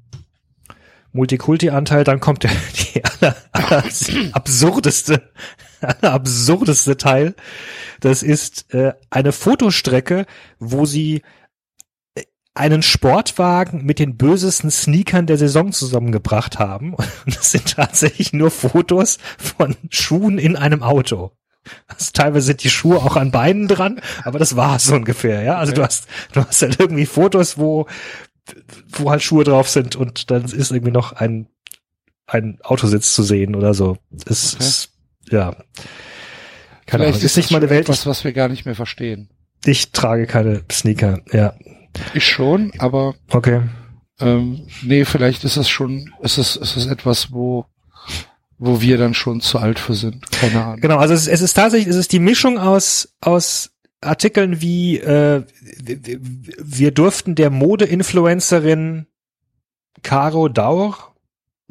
Multikulti-Anteil, dann kommt der, die aller, aller absurdeste, aller absurdeste Teil. Das ist äh, eine Fotostrecke, wo sie äh, einen Sportwagen mit den bösesten Sneakern der Saison zusammengebracht haben. Und das sind tatsächlich nur Fotos von Schuhen in einem Auto. Also teilweise sind die Schuhe auch an Beinen dran, aber das war so ungefähr, ja. Also Okay. du hast, du hast halt irgendwie Fotos, wo, wo halt Schuhe drauf sind und dann ist irgendwie noch ein, ein Autositz zu sehen oder so. Es Okay. ist, ja. Keine Vielleicht Ahnung. Ist nicht meine Welt. etwas, was wir gar nicht mehr verstehen. Ich, trage keine Sneaker, ja. Ich schon, aber Okay. ähm, nee, vielleicht ist es schon, ist es, ist es etwas, wo, wo wir dann schon zu alt für sind. Keine Ahnung. Genau, also es, es ist tatsächlich, es ist die Mischung aus, aus Artikeln wie äh, wir- wir durften der Mode-Influencerin Caro Daur,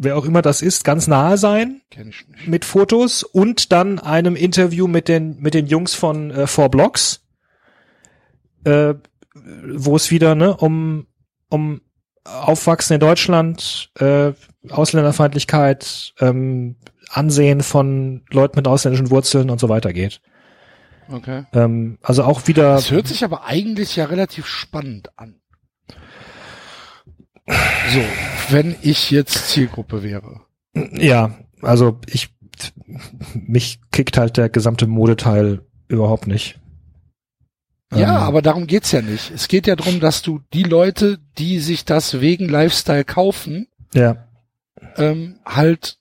wer auch immer das ist, ganz nahe sein Kenn ich nicht. mit Fotos und dann einem Interview mit den mit den Jungs von äh, Four Blocks, äh, wo es wieder ne um um Aufwachsen in Deutschland, äh, Ausländerfeindlichkeit, ähm, Ansehen von Leuten mit ausländischen Wurzeln und so weiter geht. Okay. Ähm, also auch wieder Das hört sich aber eigentlich ja relativ spannend an. So, wenn ich jetzt Zielgruppe wäre. ja, also ich mich kickt halt der gesamte Modeteil überhaupt nicht. Ja, Ähm, aber darum geht's ja nicht. Es geht ja darum, dass du die Leute, die sich das wegen Lifestyle kaufen, ja, ähm, halt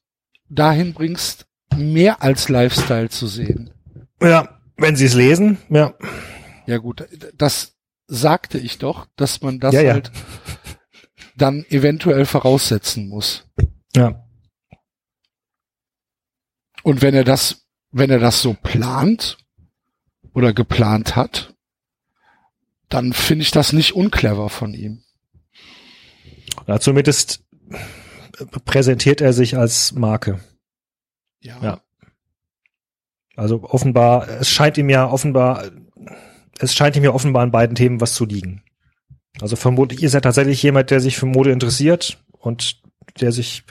dahin bringst, mehr als Lifestyle zu sehen. ja, wenn sie es lesen, ja, Ja gut, das sagte ich doch, dass man das Ja, ja. Dann eventuell voraussetzen muss. ja, Und wenn er das, wenn er das so plant oder geplant hat, dann finde ich das nicht unclever von ihm. ja zumindest präsentiert er sich als Marke. Ja. Also offenbar, es scheint ihm ja offenbar, es scheint ihm ja offenbar an beiden Themen was zu liegen. Also vermutlich ist er tatsächlich jemand, der sich für Mode interessiert und der sich,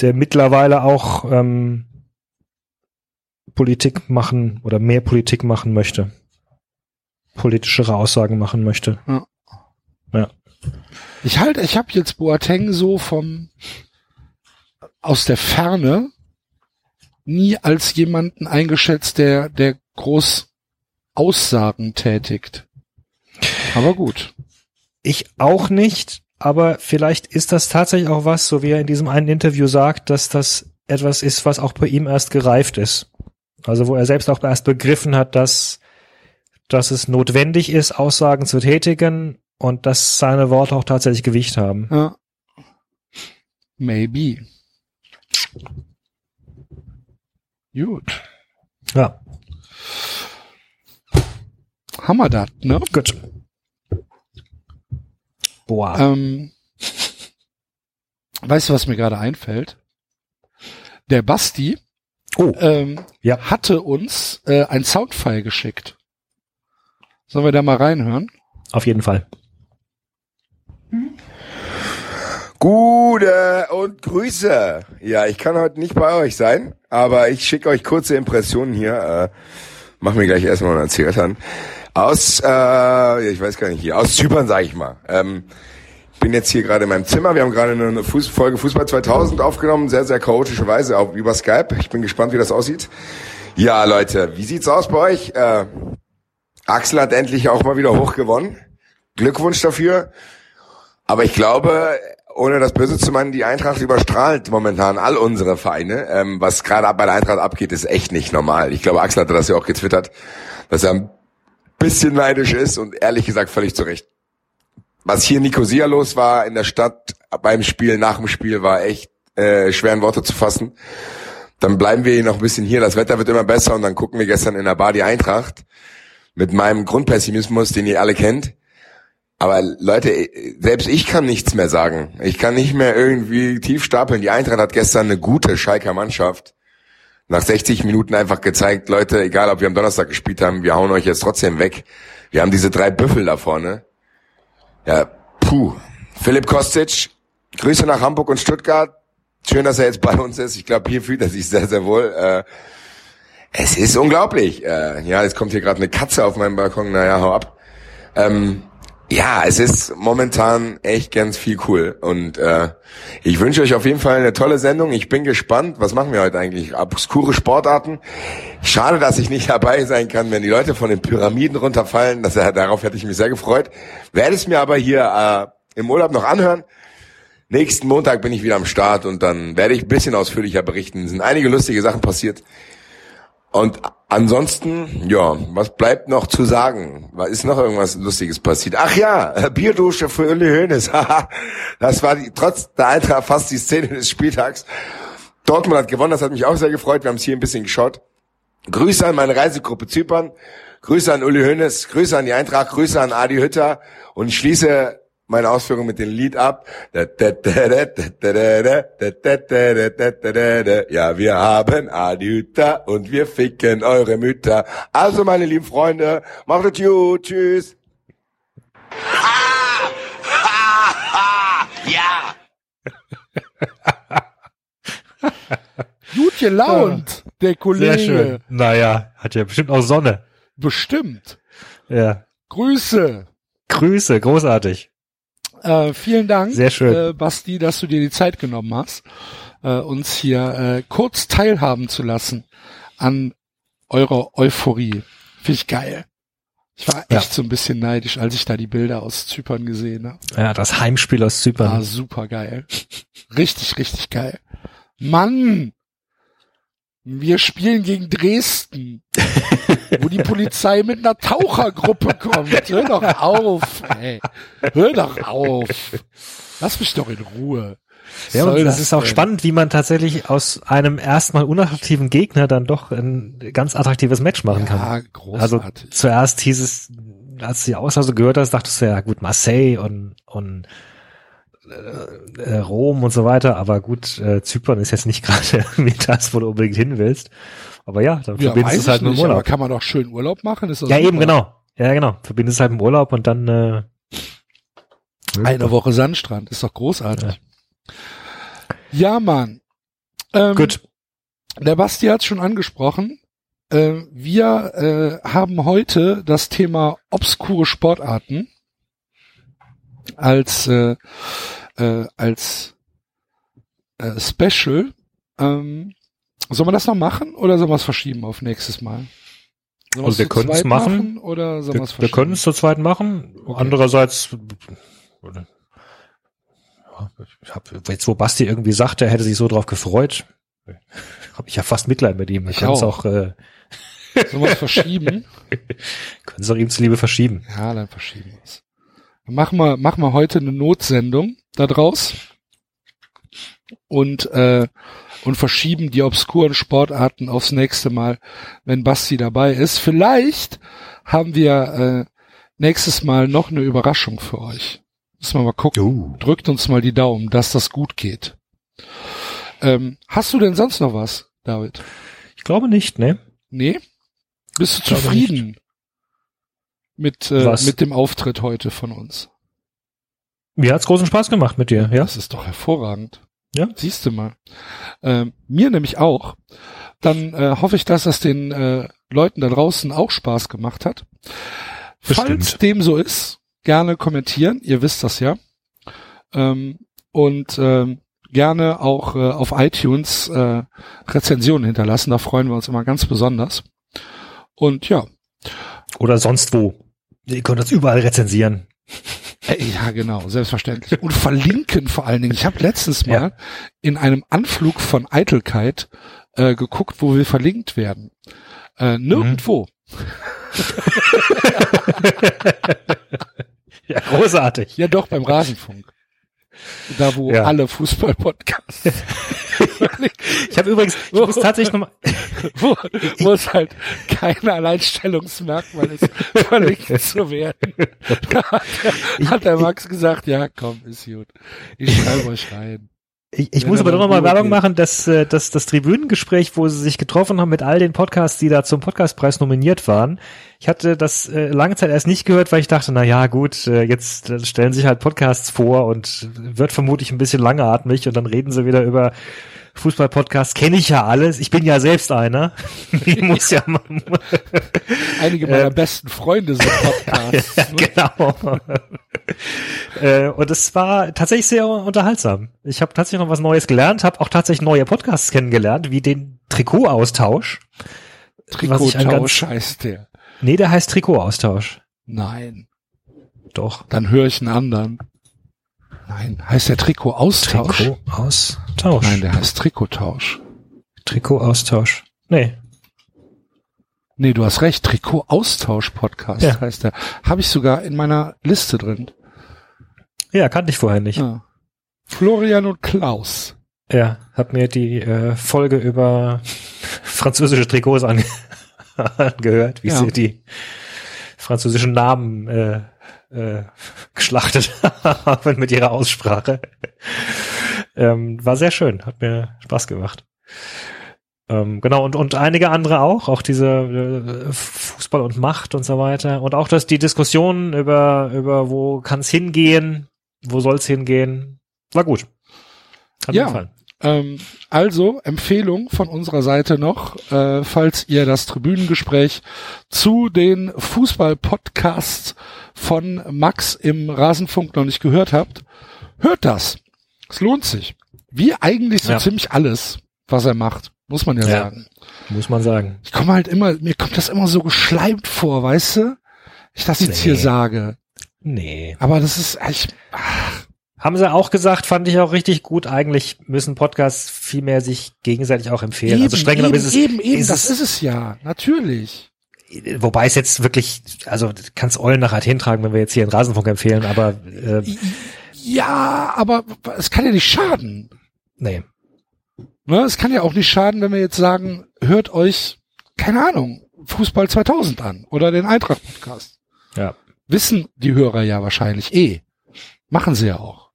der mittlerweile auch ähm, Politik machen oder mehr Politik machen möchte. Politischere Aussagen machen möchte. Ich halte, ich habe jetzt Boateng so vom aus der Ferne nie als jemanden eingeschätzt, der der groß Aussagen tätigt. Aber gut. Ich auch nicht, aber vielleicht ist das tatsächlich auch was, so wie er in diesem einen Interview sagt, dass das etwas ist, was auch bei ihm erst gereift ist. Also wo er selbst auch erst begriffen hat, dass, dass es notwendig ist, Aussagen zu tätigen und dass seine Worte auch tatsächlich Gewicht haben. Ja. Maybe. Gut. Ja, wir das, ne? gut. Boah. Ähm, weißt du, was mir gerade einfällt? Der Basti oh, ähm, Ja. hatte uns äh, ein Soundfile geschickt. Sollen wir da mal reinhören? auf jeden Fall. Gute und Grüße. Ja, ich kann heute nicht bei euch sein, aber ich schicke euch kurze Impressionen hier. Äh, mach mir gleich erstmal einen Zigarette an. Aus, äh, ich weiß gar nicht hier, aus Zypern sage ich mal. Ähm, bin jetzt hier gerade in meinem Zimmer. Wir haben gerade eine Fuß Folge Fußball 2000 aufgenommen, sehr, sehr chaotische Weise, auch über Skype. Ich bin gespannt, wie das aussieht. Ja, Leute, wie sieht's aus bei euch? Äh, Axel hat endlich auch mal wieder hoch gewonnen. Glückwunsch dafür. Aber ich glaube, ohne das Böse zu meinen, die Eintracht überstrahlt momentan all unsere Vereine. Ähm, was gerade bei der Eintracht abgeht, ist echt nicht normal. Ich glaube, Axel hatte das ja auch getwittert, dass er bisschen neidisch ist und ehrlich gesagt völlig zu Recht. Was hier in Nicosia los war in der Stadt beim Spiel, nach dem Spiel, war echt äh, schwer in Worte zu fassen. Dann bleiben wir noch ein bisschen hier. Das Wetter wird immer besser und dann gucken wir gestern in der Bar die Eintracht mit meinem Grundpessimismus, den ihr alle kennt. Aber Leute, selbst ich kann nichts mehr sagen. Ich kann nicht mehr irgendwie tief stapeln. Die Eintracht hat gestern eine gute Schalker Mannschaft nach 60 Minuten einfach gezeigt, Leute, egal ob wir am Donnerstag gespielt haben, wir hauen euch jetzt trotzdem weg. Wir haben diese drei Büffel da vorne. Ja, puh. Philipp Kostic, Grüße nach Hamburg und Stuttgart. Schön, dass er jetzt bei uns ist. Ich glaube, hier fühlt er sich sehr, sehr wohl. Äh, es ist unglaublich. Äh, ja, jetzt kommt hier gerade eine Katze auf meinem Balkon. Naja, hau ab. Ähm, Ja, es ist momentan echt ganz viel cool. Und äh, ich wünsche euch auf jeden Fall eine tolle Sendung. Ich bin gespannt. Was machen wir heute eigentlich? Obskure Sportarten. Schade, dass ich nicht dabei sein kann, wenn die Leute von den Pyramiden runterfallen. Das, äh, darauf hätte ich mich sehr gefreut. Werde es mir aber hier äh, im Urlaub noch anhören. Nächsten Montag bin ich wieder am Start und dann werde ich ein bisschen ausführlicher berichten. Es sind einige lustige Sachen passiert. Und ansonsten, ja, was bleibt noch zu sagen? Ist noch irgendwas Lustiges passiert? Ach ja, Bierdusche für Uli Hoeneß. das war die, trotz der Eintracht fast die Szene des Spieltags. Dortmund hat gewonnen, das hat mich auch sehr gefreut. Wir haben es hier ein bisschen geschaut. Grüße an meine Reisegruppe Zypern. Grüße an Uli Hoeneß, Grüße an die Eintracht, Grüße an Adi Hütter und schließe meine Ausführung mit dem Lied ab. Ja, wir haben Adüter und wir ficken eure Mütter. Also, meine lieben Freunde, macht es gut. Tschüss. ja. gut gelaunt, der Kollege. Sehr schön. Naja, hat ja bestimmt auch Sonne. Bestimmt. Ja. Grüße. Grüße, großartig. Äh, vielen Dank, Sehr schön. Äh, Basti, dass du dir die Zeit genommen hast, äh, uns hier äh, kurz teilhaben zu lassen an eurer Euphorie. Finde ich geil. Ich war echt Ja. so ein bisschen neidisch, als ich da die Bilder aus Zypern gesehen habe. Ja, das Heimspiel aus Zypern. War super geil. Richtig, richtig geil. Mann! Wir spielen gegen Dresden, wo die Polizei mit einer Tauchergruppe kommt. Hör doch auf, ey. Hör doch auf. Lass mich doch in Ruhe. Ja, und das ist auch denn? spannend, wie man tatsächlich aus einem erstmal unattraktiven Gegner dann doch ein ganz attraktives Match machen kann. Ja, Also großartig. zuerst hieß es, als du die Aussage gehört hast, dachtest du ja gut Marseille und und äh, äh, Rom und so weiter, aber gut, äh, Zypern ist jetzt nicht gerade irgendwie das, wo du unbedingt hin willst. Aber ja, dann ja, verbindest du es halt mit dem nicht, aber Urlaub. kann man doch schön Urlaub machen? Ja, super. eben genau. Ja, genau. Verbindest es halt mit dem Urlaub und dann äh, Eine Woche Sandstrand, ist doch großartig. Ja, Mann. Ähm, Gut. Der Basti hat schon angesprochen. Äh, wir äh, haben heute das Thema obskure Sportarten als äh, äh, als äh, Special. Ähm, sollen wir das noch machen oder sollen wir es verschieben auf nächstes Mal? Sollen Also wir es zu können's zweit machen. oder sollen Wir, es wir verschieben? können es zu zweit machen. Okay. Andererseits, ich hab, jetzt wo Basti irgendwie sagt, er hätte sich so drauf gefreut, habe ich ja fast Mitleid mit ihm. Wir Ich können es auch. äh, wir es verschieben? können es auch ihm zuliebe verschieben. Ja, dann verschieben wir es. Machen wir, machen wir heute eine Notsendung da draus und, äh, und verschieben die obskuren Sportarten aufs nächste Mal, wenn Basti dabei ist. Vielleicht haben wir äh, nächstes Mal noch eine Überraschung für euch. Müssen wir mal gucken. Uh. Drückt uns mal die Daumen, dass das gut geht. Ähm, hast du denn sonst noch was, David? Ich glaube nicht, ne? Nee? Bist du Ich glaube zufrieden mit, äh, Was? mit dem Auftritt heute von uns? Mir hat's großen Spaß gemacht mit dir, ja? Das ist doch hervorragend. Ja. Siehst du mal. Ähm, mir nämlich auch. Dann äh, hoffe ich, dass das den äh, Leuten da draußen auch Spaß gemacht hat. Falls Bestimmt. dem so ist, gerne kommentieren. Ihr wisst das ja. Ähm, und ähm, gerne auch äh, auf iTunes äh, Rezensionen hinterlassen. Da freuen wir uns immer ganz besonders. Und ja, Oder sonst wo. Ihr könnt uns überall rezensieren. Äh, Ja, genau, selbstverständlich. Und verlinken vor allen Dingen. Ich habe letztens mal Ja. in einem Anflug von Eitelkeit äh, geguckt, wo wir verlinkt werden. Äh, nirgendwo. Ja, großartig. Ja, doch, beim Rasenfunk. Da, wo Ja. alle Fußball-Podcasts, Ich habe übrigens, ich muss tatsächlich noch mal, wo, wo es halt kein Alleinstellungsmerkmal ist, verlinkt zu werden. Da hat, der, hat der Max gesagt, ja, komm, ist gut. Ich schreibe euch rein. Ich, ich muss er aber doch nochmal Werbung machen, dass, äh, dass das Tribünengespräch, wo sie sich getroffen haben mit all den Podcasts, die da zum Podcastpreis nominiert waren. Ich hatte das äh, lange Zeit erst nicht gehört, weil ich dachte, na ja, gut, äh, jetzt äh, stellen sich halt Podcasts vor und wird vermutlich ein bisschen langatmig und dann reden sie wieder über Fußball-Podcasts. Kenne ich ja alles. Ich bin ja selbst einer. Ich muss ja mal, Einige meiner besten Freunde sind Podcasts. ne? genau. Äh, und es war tatsächlich sehr unterhaltsam. Ich habe tatsächlich noch was Neues gelernt, habe auch tatsächlich neue Podcasts kennengelernt, wie den Trikot-Austausch. Ganz- heißt der. Nee, der heißt Trikot-Austausch. Nein. Doch. Dann höre ich einen anderen. Nein, heißt der Trikot-Austausch? Trikot-Austausch. Nein, der heißt Trikottausch. Trikot-Austausch. Nee. Nee, du hast recht. Trikot-Austausch-Podcast Ja. heißt der. Habe ich sogar in meiner Liste drin. Ja, kannte ich vorher nicht. Ja. Florian und Klaus. Ja, hab mir die äh, Folge über französische Trikots ange angehört, wie Ja. sie die französischen Namen äh, äh, geschlachtet haben mit ihrer Aussprache. ähm, war sehr schön, hat mir Spaß gemacht. Ähm, genau, und, und einige andere auch, auch diese äh, Fußball und Macht und so weiter. Und auch dass die Diskussion über, über wo kann es hingehen, wo soll es hingehen, war gut. Hat Ja. mir gefallen. Ähm, also Empfehlung von unserer Seite noch, äh, falls ihr das Tribünengespräch zu den Fußball-Podcasts von Max im Rasenfunk noch nicht gehört habt, hört das. Es lohnt sich. Wie eigentlich so Ja. ziemlich alles, was er macht, muss man ja, Ja. sagen. Muss man sagen. Ich komme halt immer, mir kommt das immer so geschleimt vor, weißt du? Ich das jetzt Nee. hier sage. Nee. Aber das ist, ich, Haben sie auch gesagt, fand ich auch richtig gut. Eigentlich müssen Podcasts viel mehr sich gegenseitig auch empfehlen. also streng genommen ist es, eben, eben, ist das es, ist es ja, natürlich. wobei es jetzt wirklich, also kannst Eulen nach Athen tragen, wenn wir jetzt hier einen Rasenfunk empfehlen, aber äh, Ja, aber es kann ja nicht schaden. nee. Ne? Es kann ja auch nicht schaden, wenn wir jetzt sagen, hört euch, keine Ahnung, Fußball 2000 an oder den Eintracht-Podcast. Ja. Wissen die Hörer ja wahrscheinlich eh. Machen sie ja auch.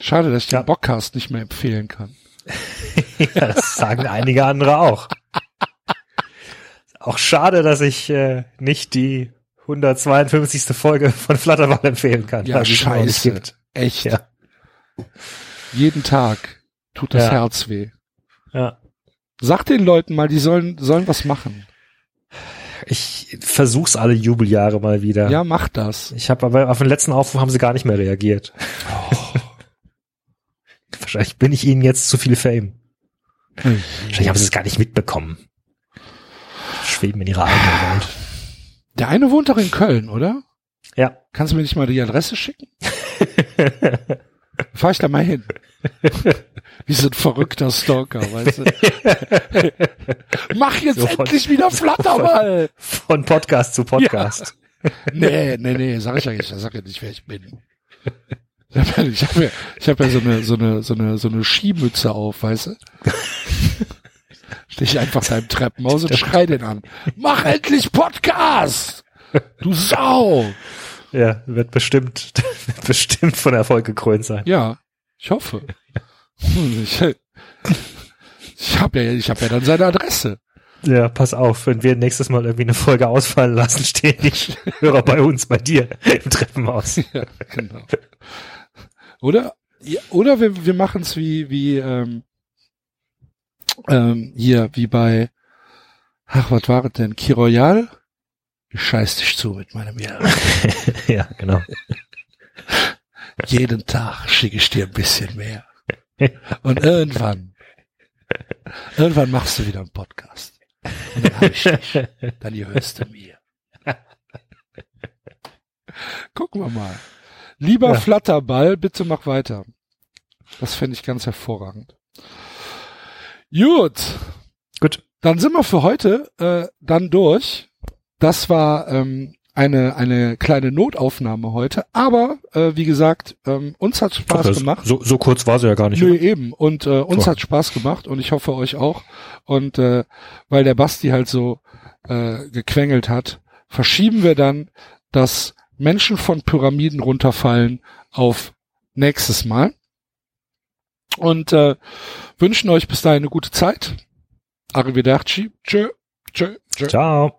Schade, dass ich Ja. den Bockcast nicht mehr empfehlen kann. ja, das sagen einige andere auch. Auch schade, dass ich äh, nicht die 152. Folge von Flatterball empfehlen kann. Ja, scheiße. Echt. Ja. Jeden Tag tut das Ja. Herz weh. Ja. Sag den Leuten mal, die sollen, sollen was machen. Ich versuch's alle Jubeljahre mal wieder. Ja, mach das. Ich habe aber auf den letzten Aufruf haben sie gar nicht mehr reagiert. Wahrscheinlich bin ich ihnen jetzt zu viel Fame. Wahrscheinlich haben sie es gar nicht mitbekommen. Schweben in ihrer eigenen Welt. Der eine wohnt doch in Köln, oder? Ja. Kannst du mir nicht mal die Adresse schicken? Fahr ich da mal hin. Wie so ein verrückter Stalker, weißt du? Mach jetzt So von- endlich wieder Flatterball! Von Podcast zu Podcast. Nee, nee, nee, sag ich ja nicht. Ich sag ja nicht, wer ich bin. Ich hab ja, ich hab ja, ich hab ja so eine, so eine, so eine, so eine Skimütze auf, weißt du? Steh ich einfach da im Treppenhaus und schrei den an. Mach endlich Podcast! Du Sau! Ja, wird bestimmt, wird bestimmt von Erfolg gekrönt sein. Ja, ich hoffe. Hm, Ich, ich habe ja, ich hab ja dann seine Adresse. Ja, pass auf, wenn wir nächstes Mal irgendwie eine Folge ausfallen lassen, stehen die Hörer bei uns, bei dir im Treppenhaus. Ja, genau. Oder, ja, oder wir, wir machen es wie, wie, ähm, ähm, hier, wie bei, ach, was war es denn? Kiroyal? Ich scheiß dich zu mit meinem Ja. ja, genau. Jeden Tag schicke ich dir ein bisschen mehr. Und irgendwann, irgendwann machst du wieder einen Podcast. Und dann hab ich dich. Dann gehörst du mir. Gucken wir mal. Lieber Ja. Flatterball, bitte mach weiter. Das fände ich ganz hervorragend. Gut, Gut. dann sind wir für heute äh, dann durch. Das war ähm, eine eine kleine Notaufnahme heute, aber äh, wie gesagt, ähm, uns hat Spaß Das- gemacht. So, so kurz war sie ja gar nicht. Nö, eben. Und äh, uns Toll. hat Spaß gemacht und ich hoffe euch auch. Und äh, weil der Basti halt so äh, gequengelt hat, verschieben wir dann, dass Menschen von Pyramiden runterfallen auf nächstes Mal. Und äh, wünschen euch bis dahin eine gute Zeit. Arrivederci. Tschö. Tschö. Tschö. Ciao.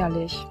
Ehrlich,